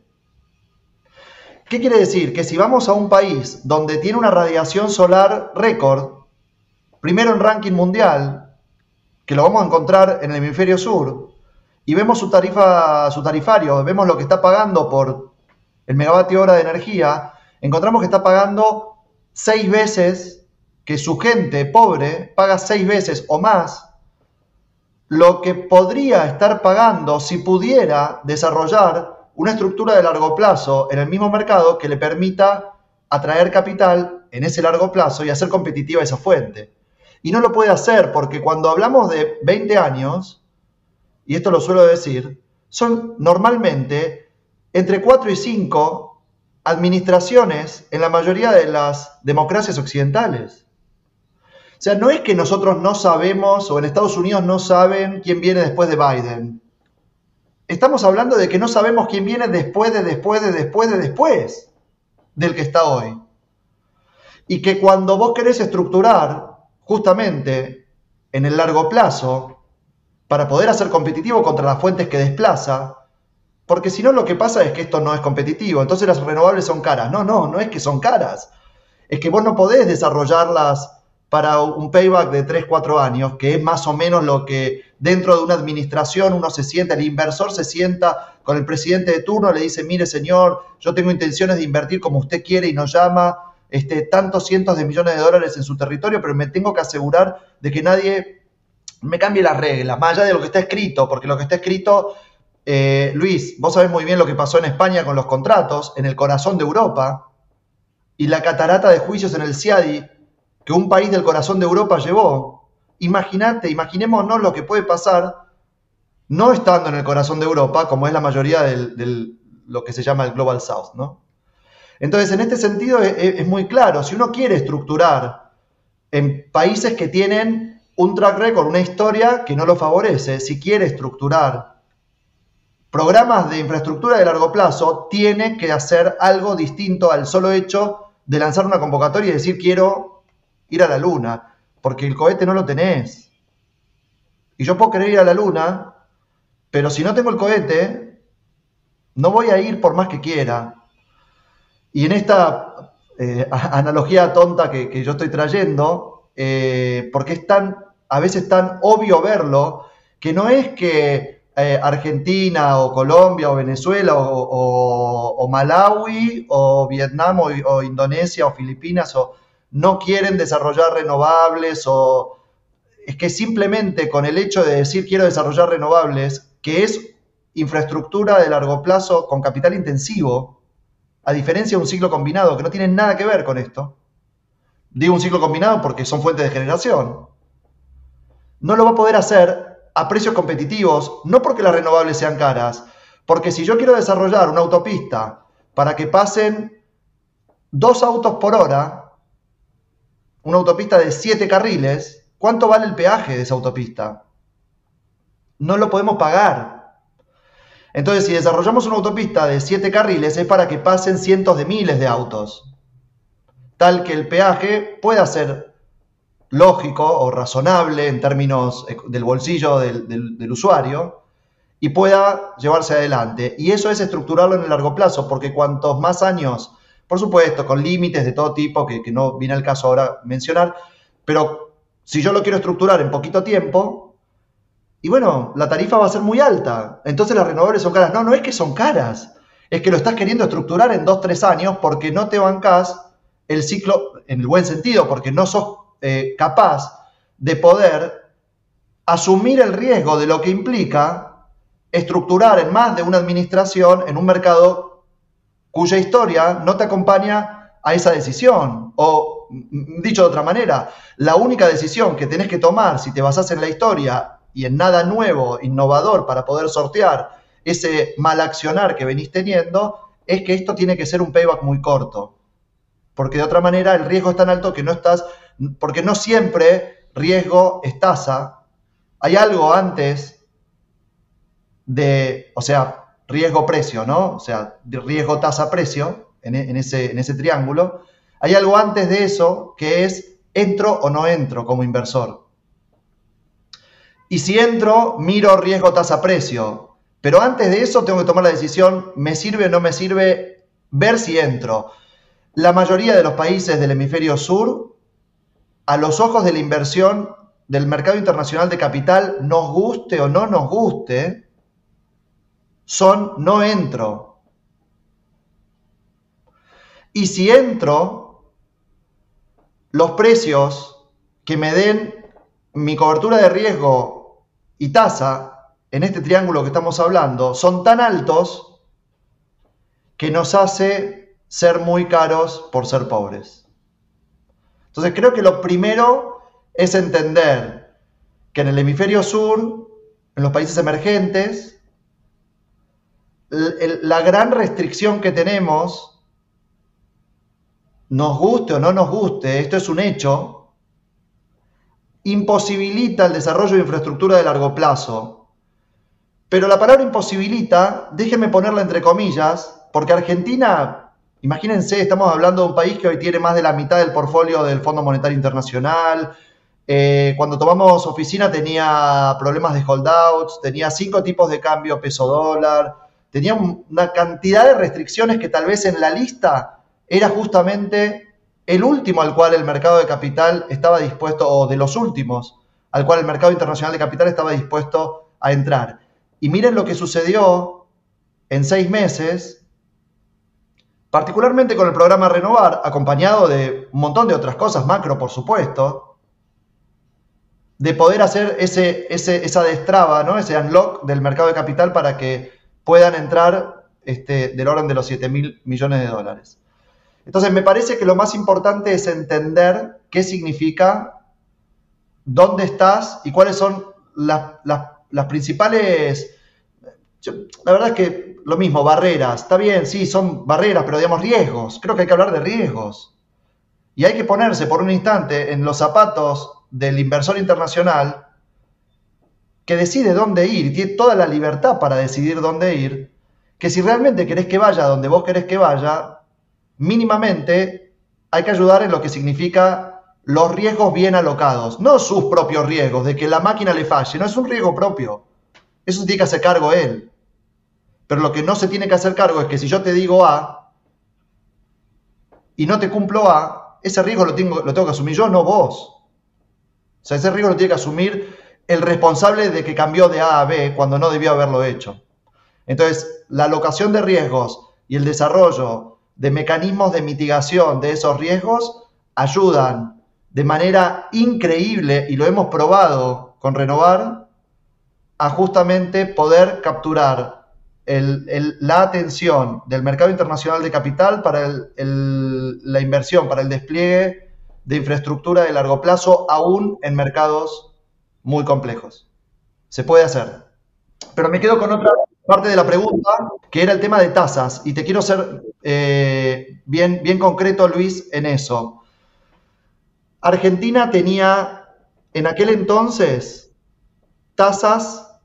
S3: ¿Qué quiere decir? Que si vamos a un país donde tiene una radiación solar récord, primero en ranking mundial, que lo vamos a encontrar en el hemisferio sur, y vemos su tarifa, su tarifario, vemos lo que está pagando por el megavatio hora de energía, encontramos que está pagando seis veces, que su gente pobre paga seis veces o más lo que podría estar pagando si pudiera desarrollar una estructura de largo plazo en el mismo mercado que le permita atraer capital en ese largo plazo y hacer competitiva esa fuente. Y no lo puede hacer porque cuando hablamos de 20 años, y esto lo suelo decir, son normalmente entre 4 y 5 administraciones en la mayoría de las democracias occidentales. O sea, no es que nosotros no sabemos o en Estados Unidos no saben quién viene después de Biden. Estamos hablando de que no sabemos quién viene después de después de después de después del que está hoy. Y que cuando vos querés estructurar justamente en el largo plazo para poder hacer competitivo contra las fuentes que desplaza, porque si no lo que pasa es que esto no es competitivo, entonces las renovables son caras. No, no, no es que son caras. Es que vos no podés desarrollarlas para un payback de 3, 4 años, que es más o menos lo que dentro de una administración uno se sienta, el inversor se sienta con el presidente de turno, le dice, mire señor, yo tengo intenciones de invertir como usted quiere y nos llama este, tantos cientos de millones de dólares en su territorio, pero me tengo que asegurar de que nadie me cambie las reglas, más allá de lo que está escrito, porque lo que está escrito, eh, Luis, vos sabés muy bien lo que pasó en España con los contratos, en el corazón de Europa, y la catarata de juicios en el CIADI que un país del corazón de Europa llevó. Imagínate, imaginémonos lo que puede pasar no estando en el corazón de Europa, como es la mayoría de lo que se llama el Global South, ¿no? Entonces, en este sentido es, es muy claro, si uno quiere estructurar en países que tienen un track record, una historia que no lo favorece, si quiere estructurar programas de infraestructura de largo plazo, tiene que hacer algo distinto al solo hecho de lanzar una convocatoria y decir quiero ir a la luna, porque el cohete no lo tenés. Y yo puedo querer ir a la luna, pero si no tengo el cohete, no voy a ir por más que quiera. Y en esta eh, analogía tonta que, yo estoy trayendo, eh, porque es tan, a veces tan obvio verlo, que no es que eh, Argentina o Colombia o Venezuela o, Malawi o Vietnam o Indonesia o Filipinas o, no quieren desarrollar renovables o es que simplemente con el hecho de decir quiero desarrollar renovables, que es infraestructura de largo plazo con capital intensivo, a diferencia de un ciclo combinado que no tiene nada que ver con esto, digo un ciclo combinado porque son fuentes de generación, no lo va a poder hacer a precios competitivos, no porque las renovables sean caras, porque si yo quiero desarrollar una autopista para que pasen dos autos por hora, una autopista de 7 carriles, ¿cuánto vale el peaje de esa autopista? No lo podemos pagar. Entonces, si desarrollamos una autopista de 7 carriles, es para que pasen cientos de miles de autos, tal que el peaje pueda ser lógico o razonable en términos del bolsillo del, usuario y pueda llevarse adelante. Y eso es estructurarlo en el largo plazo, porque cuantos más años por supuesto, con límites de todo tipo que, no viene al caso ahora mencionar, pero si yo lo quiero estructurar en poquito tiempo, y bueno, la tarifa va a ser muy alta, entonces las renovables son caras. No, no es que son caras, es que lo estás queriendo estructurar en dos, tres años porque no te bancas el ciclo, en el buen sentido, porque no sos eh, capaz de poder asumir el riesgo de lo que implica estructurar en más de una administración en un mercado cuya historia no te acompaña a esa decisión. O, dicho de otra manera, la única decisión que tenés que tomar si te basás en la historia y en nada nuevo, innovador para poder sortear ese mal accionar que venís teniendo, es que esto tiene que ser un payback muy corto. Porque de otra manera el riesgo es tan alto que no estás, porque no siempre riesgo es tasa. Hay algo antes de, o sea, riesgo-precio, ¿no? O sea, riesgo-tasa-precio en, ese, en ese triángulo. Hay algo antes de eso que es entro o no entro como inversor. Y si entro, miro riesgo tasa-precio. Pero antes de eso tengo que tomar la decisión, ¿me sirve o no me sirve ver si entro? La mayoría de los países del hemisferio sur, a los ojos de la inversión del mercado internacional de capital, nos guste o no nos guste, son no entro. Y si entro, los precios que me den mi cobertura de riesgo y tasa en este triángulo que estamos hablando son tan altos que nos hace ser muy caros por ser pobres. Entonces creo que lo primero es entender que en el hemisferio sur, en los países emergentes, la gran restricción que tenemos, nos guste o no nos guste, esto es un hecho, imposibilita el desarrollo de infraestructura de largo plazo. Pero la palabra imposibilita, déjenme ponerla entre comillas, porque Argentina, imagínense, estamos hablando de un país que hoy tiene más de la mitad del portfolio del Fondo Monetario Internacional. Eh, cuando tomamos oficina tenía problemas de holdouts, tenía cinco tipos de cambio peso-dólar, tenía una cantidad de restricciones que tal vez en la lista era justamente el último al cual el mercado de capital estaba dispuesto, o de los últimos, al cual el mercado internacional de capital estaba dispuesto a entrar. Y miren lo que sucedió en seis meses, particularmente con el programa Renovar, acompañado de un montón de otras cosas, macro por supuesto, de poder hacer ese, esa destraba, ¿no? ese unlock del mercado de capital para que puedan entrar este, del orden de los 7 mil millones de dólares. Entonces, me parece que lo más importante es entender qué significa, dónde estás y cuáles son las, principales... la verdad es que lo mismo, barreras. Está bien, sí, son barreras, pero digamos riesgos. Creo que hay que hablar de riesgos. Y hay que ponerse por un instante en los zapatos del inversor internacional que decide dónde ir y tiene toda la libertad para decidir dónde ir, que si realmente querés que vaya donde vos querés que vaya, mínimamente hay que ayudar en lo que significa los riesgos bien alocados, no sus propios riesgos, de que la máquina le falle, no es un riesgo propio, eso se tiene que hacer cargo él. Pero lo que no se tiene que hacer cargo es que si yo te digo A y no te cumplo A, ese riesgo lo tengo, lo tengo que asumir yo, no vos. O sea, ese riesgo lo tiene que asumir el responsable de que cambió de A a B cuando no debió haberlo hecho. Entonces, la alocación de riesgos y el desarrollo de mecanismos de mitigación de esos riesgos ayudan de manera increíble, y lo hemos probado con Renovar, a justamente poder capturar la atención del mercado internacional de capital para la inversión, para el despliegue de infraestructura de largo plazo, aún en mercados muy complejos. Se puede hacer. Pero me quedo con otra parte de la pregunta, que era el tema de tasas, y te quiero ser eh, bien, bien concreto, Luis, en eso. Argentina tenía en aquel entonces tasas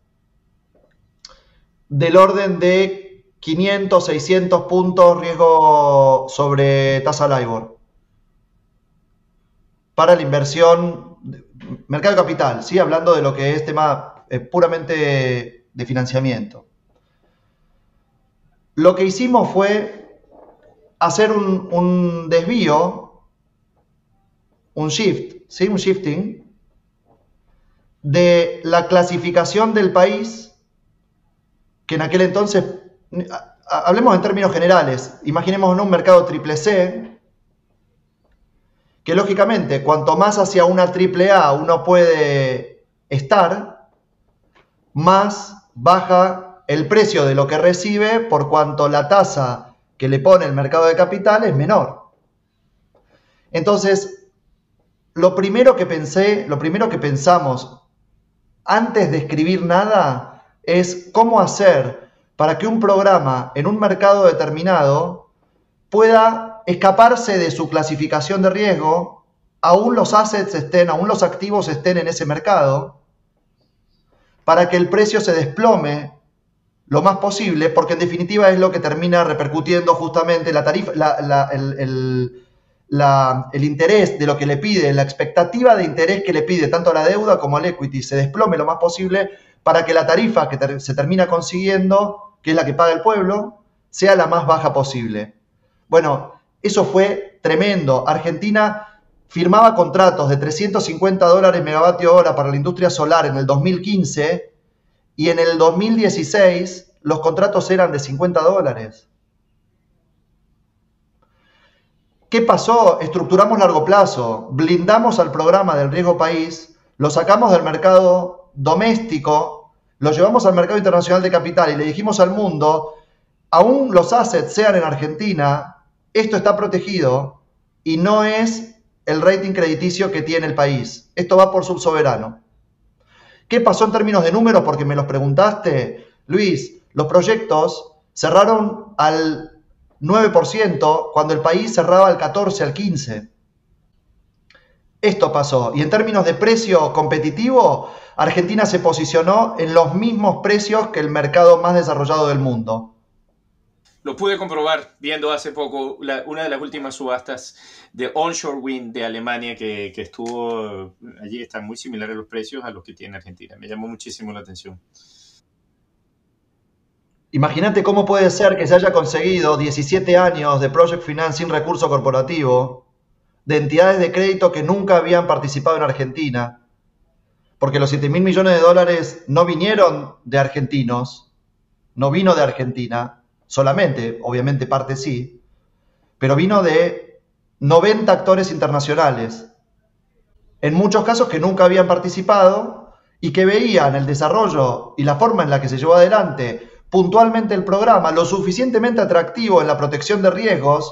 S3: del orden de 500, 600 puntos riesgo sobre tasa LIBOR para la inversión, mercado capital, ¿sí? hablando de lo que es tema eh, puramente de financiamiento. Lo que hicimos fue hacer un, desvío, un shift, ¿sí? un shifting, de la clasificación del país, que en aquel entonces, hablemos en términos generales, imaginemos en un mercado triple C, que lógicamente cuanto más hacia una triple A uno puede estar, más baja el precio de lo que recibe por cuanto la tasa que le pone el mercado de capital es menor. Entonces, lo primero que pensé, lo primero que pensamos antes de escribir nada es cómo hacer para que un programa en un mercado determinado pueda escaparse de su clasificación de riesgo, aún los assets estén, aún los activos estén en ese mercado, para que el precio se desplome lo más posible, porque en definitiva es lo que termina repercutiendo justamente la tarifa, el interés de lo que le pide, la expectativa de interés que le pide tanto a la deuda como al equity se desplome lo más posible para que la tarifa que se termina consiguiendo, que es la que paga el pueblo, sea la más baja posible. Bueno, eso fue tremendo. Argentina firmaba contratos de 350 dólares megavatio hora para la industria solar en el 2015 y en el 2016 los contratos eran de 50 dólares. ¿Qué pasó? Estructuramos largo plazo, blindamos al programa del riesgo país, lo sacamos del mercado doméstico, lo llevamos al mercado internacional de capital y le dijimos al mundo, aún los assets sean en Argentina, esto está protegido y no es el rating crediticio que tiene el país. Esto va por subsoberano. ¿Qué pasó en términos de números? Porque me los preguntaste, Luis. Los proyectos cerraron al 9% cuando el país cerraba al 14, al 15. Esto pasó. Y en términos de precio competitivo, Argentina se posicionó en los mismos precios que el mercado más desarrollado del mundo.
S4: Lo pude comprobar viendo hace poco una de las últimas subastas de onshore wind de Alemania que, estuvo allí. Están muy similares los precios a los que tiene Argentina. Me llamó muchísimo la atención.
S3: Imagínate cómo puede ser que se haya conseguido 17 años de Project Finance sin recurso corporativo, de entidades de crédito que nunca habían participado en Argentina, porque los 7 mil millones de dólares no vinieron de argentinos, no vino de Argentina solamente, obviamente parte sí, pero vino de 90 actores internacionales, en muchos casos que nunca habían participado y que veían el desarrollo y la forma en la que se llevó adelante puntualmente el programa lo suficientemente atractivo en la protección de riesgos,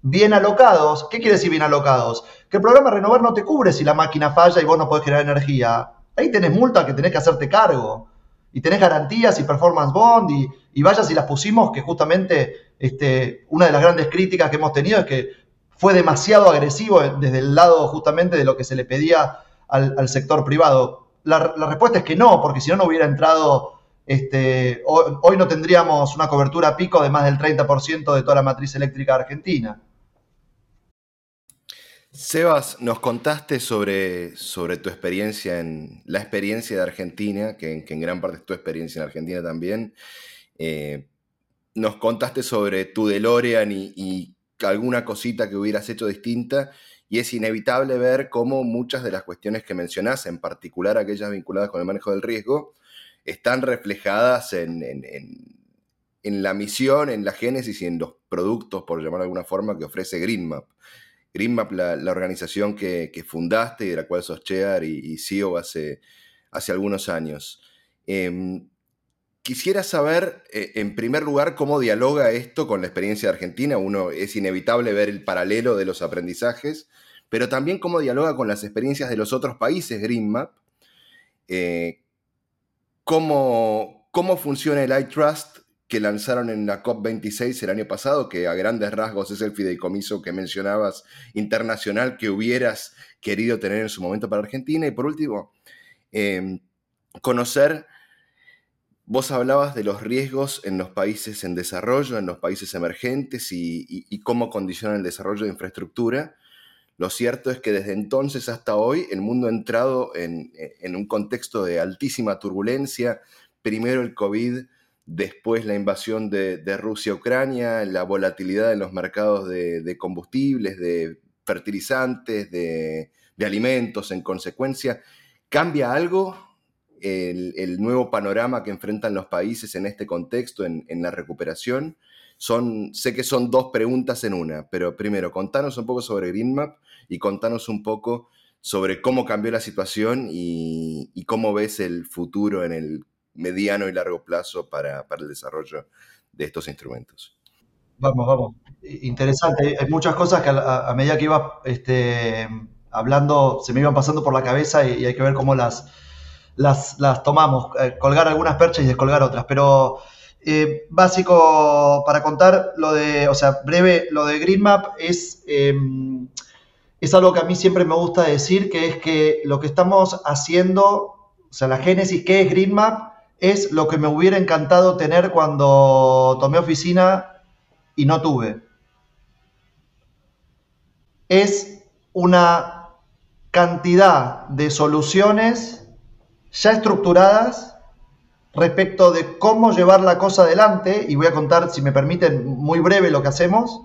S3: bien alocados. ¿Qué quiere decir bien alocados? Que el programa Renovar no te cubre si la máquina falla y vos no podés generar energía. Ahí tenés multa que tenés que hacerte cargo. Y tenés garantías y performance bond y, y vaya si las pusimos, que justamente este, una de las grandes críticas que hemos tenido es que fue demasiado agresivo desde el lado justamente de lo que se le pedía al, sector privado. La, respuesta es que no, porque si no, no hubiera entrado este, hoy, no tendríamos una cobertura pico de más del 30% de toda la matriz eléctrica argentina.
S5: Sebas, nos contaste sobre, sobre tu experiencia en la experiencia de Argentina, que, en gran parte es tu experiencia en Argentina también. Eh, nos contaste sobre tu DeLorean y, alguna cosita que hubieras hecho distinta, y es inevitable ver cómo muchas de las cuestiones que mencionas, en particular aquellas vinculadas con el manejo del riesgo, están reflejadas en, la misión, en la génesis y en los productos, por llamar de alguna forma, que ofrece GreenMap. GreenMap, la, la organización que, fundaste y de la cual sos chair y, CEO hace, hace algunos años. Em, quisiera saber, eh, en primer lugar, cómo dialoga esto con la experiencia de Argentina. Uno es inevitable ver el paralelo de los aprendizajes, pero también cómo dialoga con las experiencias de los otros países GreenMap. Eh, cómo, cómo funciona el iTrust que lanzaron en la COP26 el año pasado, que a grandes rasgos es el fideicomiso que mencionabas internacional que hubieras querido tener en su momento para Argentina. Y por último, em, conocer, vos hablabas de los riesgos en los países en desarrollo, en los países emergentes y cómo condicionan el desarrollo de infraestructura. Lo cierto es que desde entonces hasta hoy el mundo ha entrado en, un contexto de altísima turbulencia. Primero el COVID, después la invasión de, Rusia a Ucrania, la volatilidad en los mercados de, combustibles, de fertilizantes, de, alimentos en consecuencia. ¿Cambia algo el, nuevo panorama que enfrentan los países en este contexto, en, la recuperación? Son, sé que son dos preguntas en una, pero primero, contanos un poco sobre GreenMap y contanos un poco sobre cómo cambió la situación y, cómo ves el futuro en el mediano y largo plazo para, el desarrollo de estos instrumentos.
S3: Vamos, vamos. Interesante. Hay muchas cosas que a, medida que iba este, hablando se me iban pasando por la cabeza y, hay que ver cómo las, las, tomamos. Eh, colgar algunas perchas y descolgar otras. Pero eh, básico para contar lo de, o sea, breve, lo de GreenMap es, em, es algo que a mí siempre me gusta decir, que es que lo que estamos haciendo, o sea, la génesis que es GreenMap, es lo que me hubiera encantado tener cuando tomé oficina y no tuve. es una cantidad de soluciones ya estructuradas respecto de cómo llevar la cosa adelante, y voy a contar, si me permiten, muy breve lo que hacemos,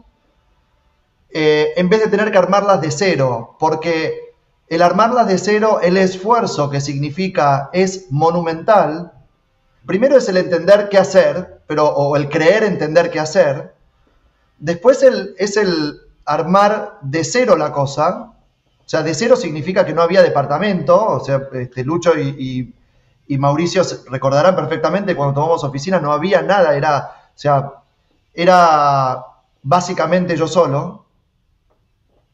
S3: eh, en vez de tener que armarlas de cero, porque el armarlas de cero, el esfuerzo que significa es monumental. Primero es el entender qué hacer, pero, o el creer entender qué hacer. Después es el armar de cero la cosa. O sea, de cero significa que no había departamento. O sea, este, Lucho y, Mauricio recordarán perfectamente cuando tomamos oficina, no había nada. Era, o sea, era básicamente yo solo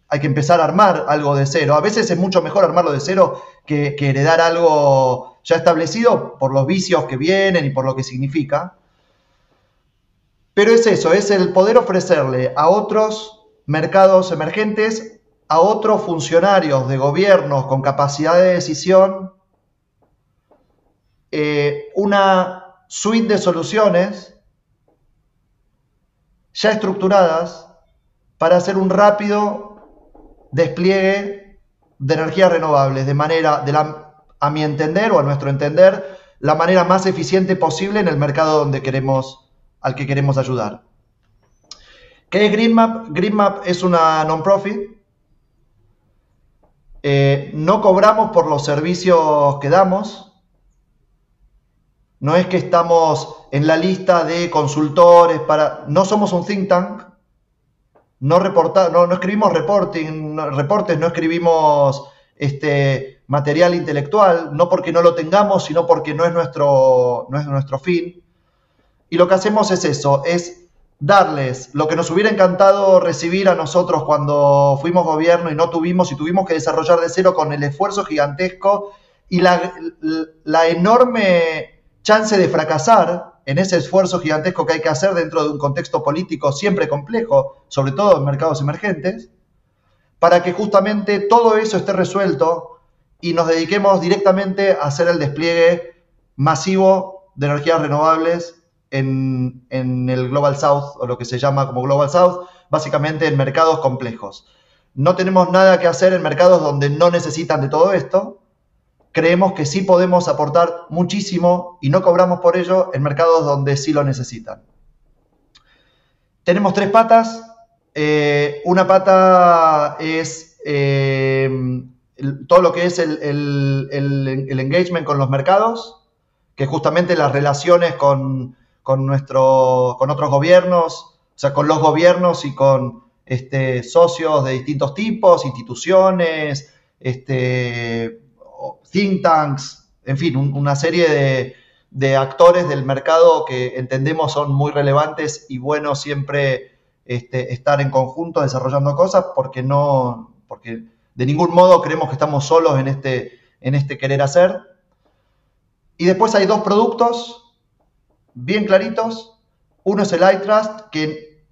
S3: hay que empezar a armar algo de cero. A veces es mucho mejor armarlo de cero que, heredar algo ya establecido por los vicios que vienen y por lo que significa. Pero es eso, es el poder ofrecerle a otros mercados emergentes, a otros funcionarios de gobiernos con capacidad de decisión, eh, una suite de soluciones ya estructuradas para hacer un rápido despliegue de energías renovables de manera, a mi entender o a nuestro entender, la manera más eficiente posible en el mercado donde queremos, al que queremos ayudar. ¿Qué es GreenMap? GreenMap es una non-profit. Eh, no cobramos por los servicios que damos. No es que estamos en la lista de consultores para... No somos un think tank. No, reporta, no, escribimos reporting, reportes, no escribimos este, material intelectual, no porque no lo tengamos, sino porque no es, nuestro, no es nuestro fin. Y lo que hacemos es eso, es darles lo que nos hubiera encantado recibir a nosotros cuando fuimos gobierno y no tuvimos y tuvimos que desarrollar de cero con el esfuerzo gigantesco y la, la enorme chance de fracasar en ese esfuerzo gigantesco que hay que hacer dentro de un contexto político siempre complejo, sobre todo en mercados emergentes, para que justamente todo eso esté resuelto y nos dediquemos directamente a hacer el despliegue masivo de energías renovables en, en, el Global South, o lo que se llama como Global South, básicamente en mercados complejos. No tenemos nada que hacer en mercados donde no necesitan de todo esto, creemos que sí podemos aportar muchísimo y no cobramos por ello en mercados donde sí lo necesitan. Tenemos tres patas. Eh, una pata es eh, todo lo que es el, engagement con los mercados, que justamente las relaciones con, nuestro, con otros gobiernos, o sea, con los gobiernos y con este, socios de distintos tipos, instituciones, este, think tanks, en fin, una serie de, actores del mercado que entendemos son muy relevantes y bueno siempre este, estar en conjunto desarrollando cosas porque no, porque de ningún modo creemos que estamos solos en este, en este querer hacer. Y después hay dos productos bien claritos. Uno es el iTrust, que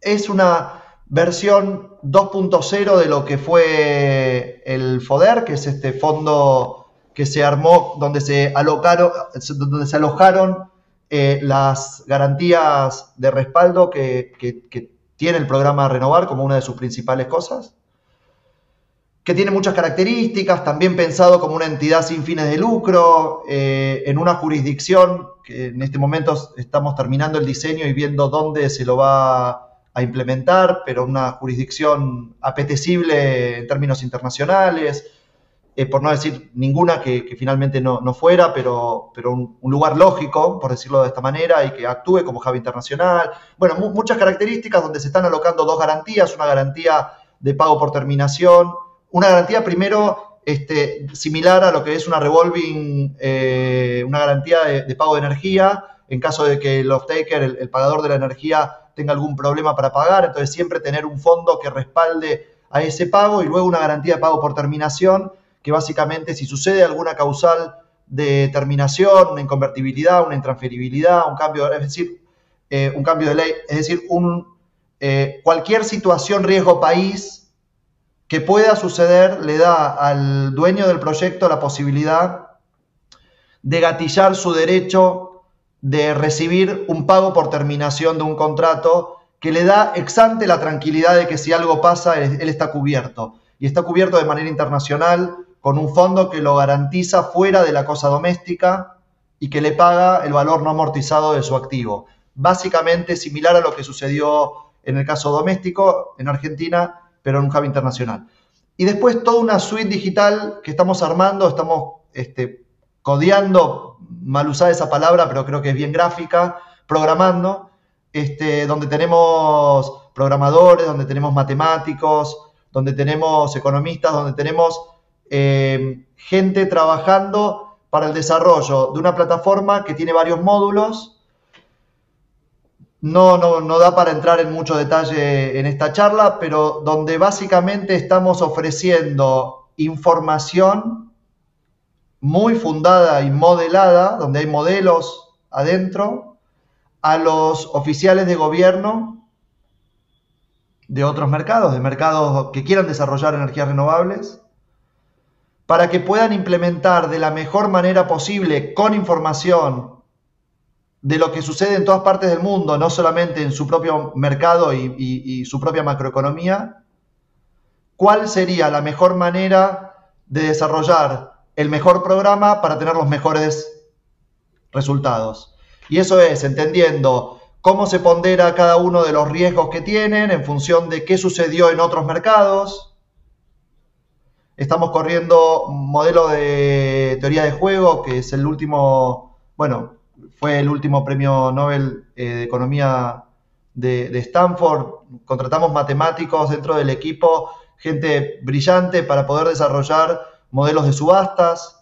S3: es una versión 2.0 de lo que fue el FODER, que es este fondo que se armó, donde se, alojaron eh, las garantías de respaldo que, tiene el programa Renovar como una de sus principales cosas, que tiene muchas características, también pensado como una entidad sin fines de lucro, eh, en una jurisdicción que en este momento estamos terminando el diseño y viendo dónde se lo va a implementar, pero una jurisdicción apetecible en términos internacionales, eh, por no decir ninguna que, finalmente no, fuera, pero, pero un, lugar lógico, por decirlo de esta manera, y que actúe como hub internacional. Bueno, muchas características donde se están alocando dos garantías, una garantía de pago por terminación, una garantía primero este, similar a lo que es una revolving, eh, una garantía de, pago de energía, en caso de que el off-taker, el pagador de la energía, tenga algún problema para pagar, entonces siempre tener un fondo que respalde a ese pago y luego una garantía de pago por terminación que básicamente si sucede alguna causal de terminación, una inconvertibilidad, una intransferibilidad, un cambio, es decir, eh, un cambio de ley, es decir, un, eh, cualquier situación riesgo país que pueda suceder le da al dueño del proyecto la posibilidad de gatillar su derecho de recibir un pago por terminación de un contrato que le da exante la tranquilidad de que si algo pasa, él, está cubierto. Y está cubierto de manera internacional con un fondo que lo garantiza fuera de la cosa doméstica y que le paga el valor no amortizado de su activo. Básicamente similar a lo que sucedió en el caso doméstico en Argentina, pero en un hub internacional. Y después toda una suite digital que estamos armando, estamos este, codeando, mal usada esa palabra, pero creo que es bien gráfica, programando, este, donde tenemos programadores, donde tenemos matemáticos, donde tenemos economistas, donde tenemos eh, gente trabajando para el desarrollo de una plataforma que tiene varios módulos. No, no, no da para entrar en mucho detalle en esta charla, pero donde básicamente estamos ofreciendo información muy fundada y modelada, donde hay modelos adentro, a los oficiales de gobierno de otros mercados, de mercados que quieran desarrollar energías renovables, para que puedan implementar de la mejor manera posible, con información de lo que sucede en todas partes del mundo, no solamente en su propio mercado y, su propia macroeconomía, cuál sería la mejor manera de desarrollar el mejor programa para tener los mejores resultados. Y eso es entendiendo cómo se pondera cada uno de los riesgos que tienen en función de qué sucedió en otros mercados, Estamos corriendo un modelo de teoría de juego, que es el último, bueno, fue el último premio Nobel eh, de Economía de, Stanford. Contratamos matemáticos dentro del equipo, gente brillante para poder desarrollar modelos de subastas.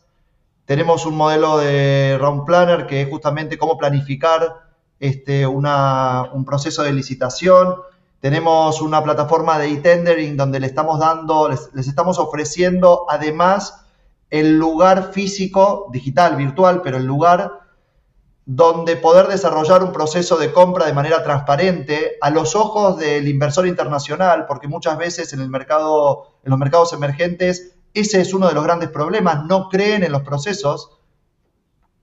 S3: Tenemos un modelo de Round Planner que es justamente cómo planificar este, un proceso de licitación tenemos una plataforma de e-tendering donde le estamos dando, les, estamos ofreciendo además el lugar físico, digital, virtual, pero el lugar donde poder desarrollar un proceso de compra de manera transparente a los ojos del inversor internacional, porque muchas veces en el mercado, en los mercados emergentes, ese es uno de los grandes problemas, no creen en los procesos,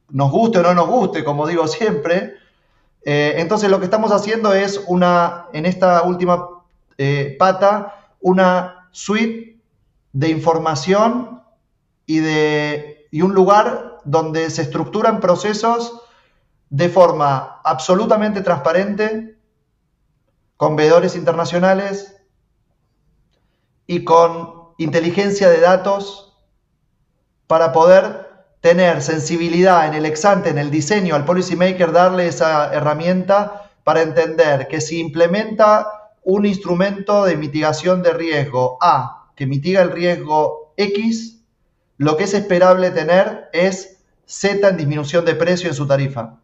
S3: nos guste o no nos guste, como digo siempre, eh, entonces lo que estamos haciendo es una, en esta última eh, pata, una suite de información y, de, y un lugar donde se estructuran procesos de forma absolutamente transparente, con veedores internacionales y con inteligencia de datos para poder tener sensibilidad en el exante, en el diseño, al policymaker darle esa herramienta para entender que si implementa un instrumento de mitigación de riesgo A, que mitiga el riesgo X, lo que es esperable tener es Z en disminución de precio en su tarifa.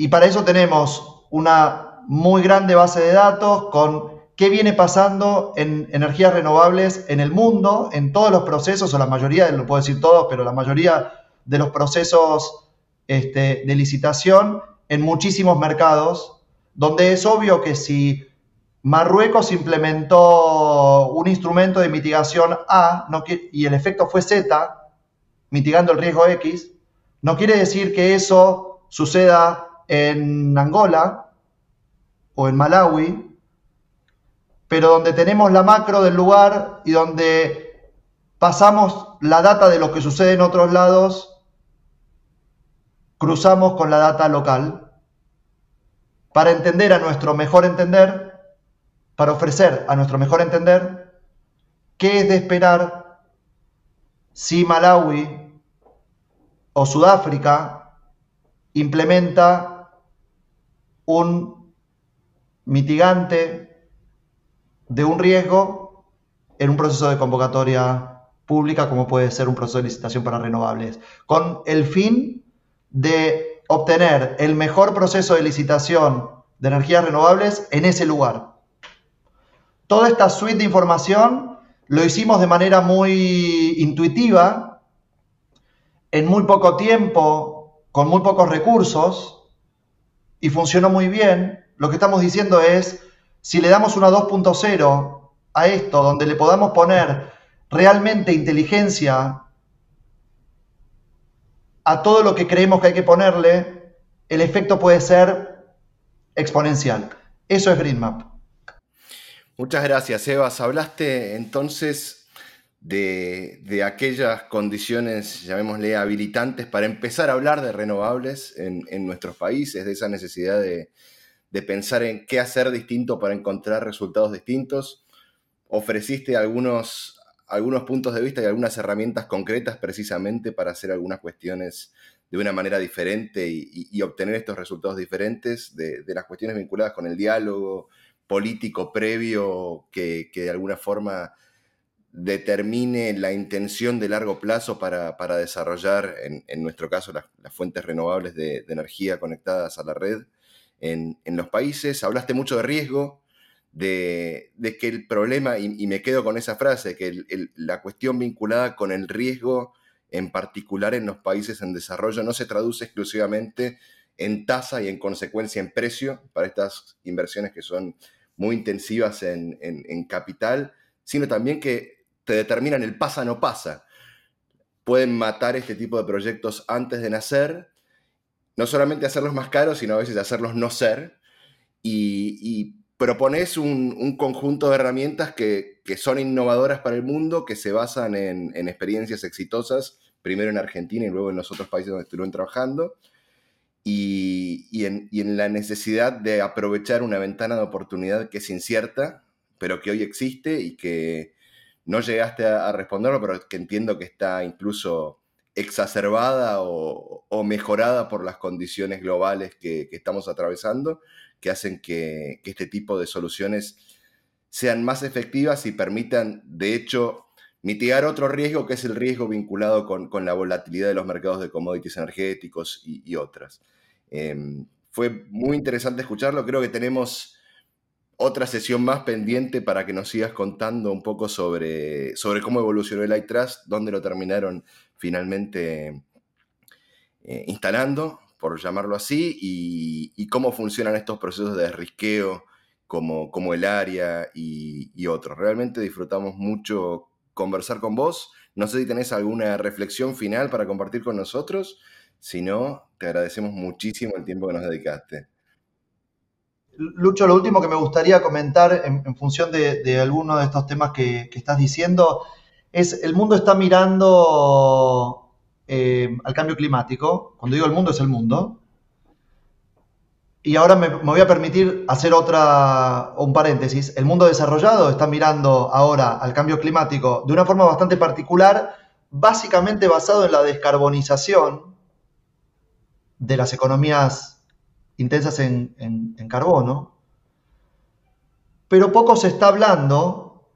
S3: Y para eso tenemos una muy grande base de datos con qué viene pasando en energías renovables en el mundo, en todos los procesos, o la mayoría, no puedo decir todos, pero la mayoría de los procesos este, de licitación en muchísimos mercados, donde es obvio que si Marruecos implementó un instrumento de mitigación A y el efecto fue Z, mitigando el riesgo X, no quiere decir que eso suceda en Angola o en Malawi pero donde tenemos la macro del lugar y donde pasamos la data de lo que sucede en otros lados, cruzamos con la data local para entender a nuestro mejor entender, para ofrecer a nuestro mejor entender qué es de esperar si Malawi o Sudáfrica implementa un mitigante de un riesgo en un proceso de convocatoria pública como puede ser un proceso de licitación para renovables, con el fin de obtener el mejor proceso de licitación de energías renovables en ese lugar. Toda esta suite de información lo hicimos de manera muy intuitiva, en muy poco tiempo, con muy pocos recursos, y funcionó muy bien. Lo que estamos diciendo es, si le damos una 2.0 a esto, donde le podamos poner realmente inteligencia a todo lo que creemos que hay que ponerle, el efecto puede ser exponencial. Eso es GreenMap.
S5: Muchas gracias, Evas. Hablaste entonces de, aquellas condiciones, llamémosle, habilitantes para empezar a hablar de renovables en, nuestros países, de esa necesidad de, pensar en qué hacer distinto para encontrar resultados distintos. Ofreciste algunos, algunos puntos de vista y algunas herramientas concretas precisamente para hacer algunas cuestiones de una manera diferente y, obtener estos resultados diferentes de, las cuestiones vinculadas con el diálogo político previo que, de alguna forma determine la intención de largo plazo para, desarrollar, en, nuestro caso, las, fuentes renovables de, energía conectadas a la red en, los países. Hablaste mucho de riesgo, de, que el problema, y, me quedo con esa frase, que la cuestión vinculada con el riesgo, en particular en los países en desarrollo, no se traduce exclusivamente en tasa y en consecuencia en precio para estas inversiones que son muy intensivas en, capital, sino también que te determinan el pasa no pasa. Pueden matar este tipo de proyectos antes de nacer, no solamente hacerlos más caros, sino a veces hacerlos no ser, y propones un, conjunto de herramientas que, son innovadoras para el mundo, que se basan en, experiencias exitosas, primero en Argentina y luego en los otros países donde estuvieron trabajando, y, en, la necesidad de aprovechar una ventana de oportunidad que es incierta, pero que hoy existe y que no llegaste a, responderlo, pero que entiendo que está incluso exacerbada o, mejorada por las condiciones globales que estamos atravesando que hacen que, este tipo de soluciones sean más efectivas y permitan, de hecho, mitigar otro riesgo que es el riesgo vinculado con, la volatilidad de los mercados de commodities energéticos y, otras. Em, fue muy interesante escucharlo, creo que tenemos otra sesión más pendiente para que nos sigas contando un poco sobre, sobre cómo evolucionó el iTrust, dónde lo terminaron finalmente eh, instalando, por llamarlo así, y, cómo funcionan estos procesos de risqueo como, como el área y, otros. Realmente disfrutamos mucho conversar con vos. No sé si tenés alguna reflexión final para compartir con nosotros. Si no, te agradecemos muchísimo el tiempo que nos dedicaste.
S3: Lucho, lo último que me gustaría comentar en, función de, de alguno de estos temas que, estás diciendo es el mundo está mirando eh, al cambio climático. Cuando digo el mundo es el mundo. Y ahora me, voy a permitir hacer otra, un paréntesis. El mundo desarrollado está mirando ahora al cambio climático de una forma bastante particular, básicamente basado en la descarbonización de las economías intensas en, carbono. Pero poco se está hablando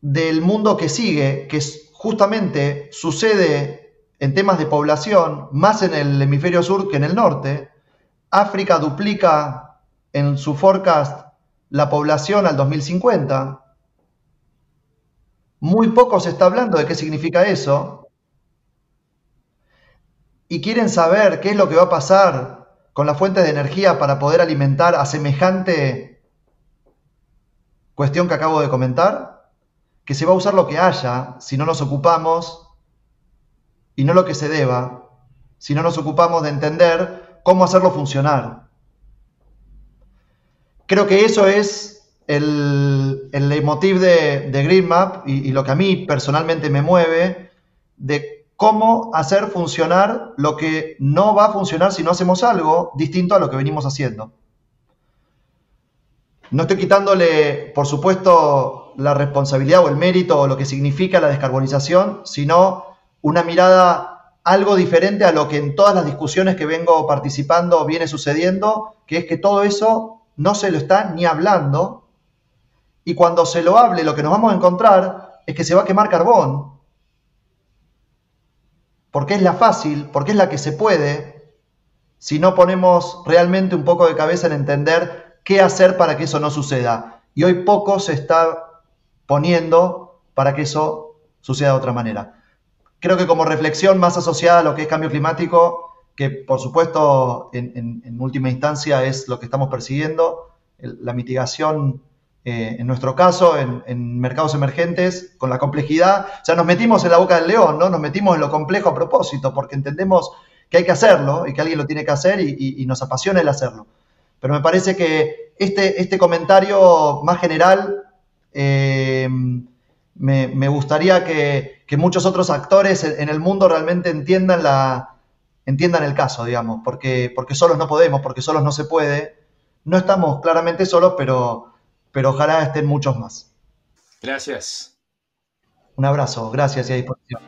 S3: del mundo que sigue, que justamente sucede en temas de población, más en el hemisferio sur que en el norte. África duplica en su forecast la población al 2050. Muy poco se está hablando de qué significa eso. Y quieren saber qué es lo que va a pasar con las fuentes de energía para poder alimentar a semejante cuestión que acabo de comentar, que se va a usar lo que haya si no nos ocupamos y no lo que se deba, si no nos ocupamos de entender cómo hacerlo funcionar. Creo que eso es el, el leitmotiv de, de GreenMap y, y lo que a mí personalmente me mueve de cómo hacer funcionar lo que no va a funcionar si no hacemos algo distinto a lo que venimos haciendo. No estoy quitándole, por supuesto, la responsabilidad o el mérito o lo que significa la descarbonización, sino una mirada algo diferente a lo que en todas las discusiones que vengo participando viene sucediendo, que es que todo eso no se lo está ni hablando, y cuando se lo hable lo que nos vamos a encontrar es que se va a quemar carbón, porque es la fácil, porque es la que se puede, si no ponemos realmente un poco de cabeza en entender qué hacer para que eso no suceda. Y hoy poco se está poniendo para que eso suceda de otra manera creo que como reflexión más asociada a lo que es cambio climático, que por supuesto en, última instancia es lo que estamos persiguiendo, la mitigación eh, en nuestro caso en, mercados emergentes con la complejidad, o sea, nos metimos en la boca del león, ¿no? Nos metimos en lo complejo a propósito, porque entendemos que hay que hacerlo y que alguien lo tiene que hacer y, nos apasiona el hacerlo. pero me parece que este, este comentario más general eh, me, gustaría que, muchos otros actores en, el mundo realmente entiendan, la, entiendan el caso, digamos, porque, porque solos no podemos, porque solos no se puede. No estamos claramente solos, pero, pero ojalá estén muchos más.
S4: Gracias.
S3: Un abrazo, gracias y a disposición.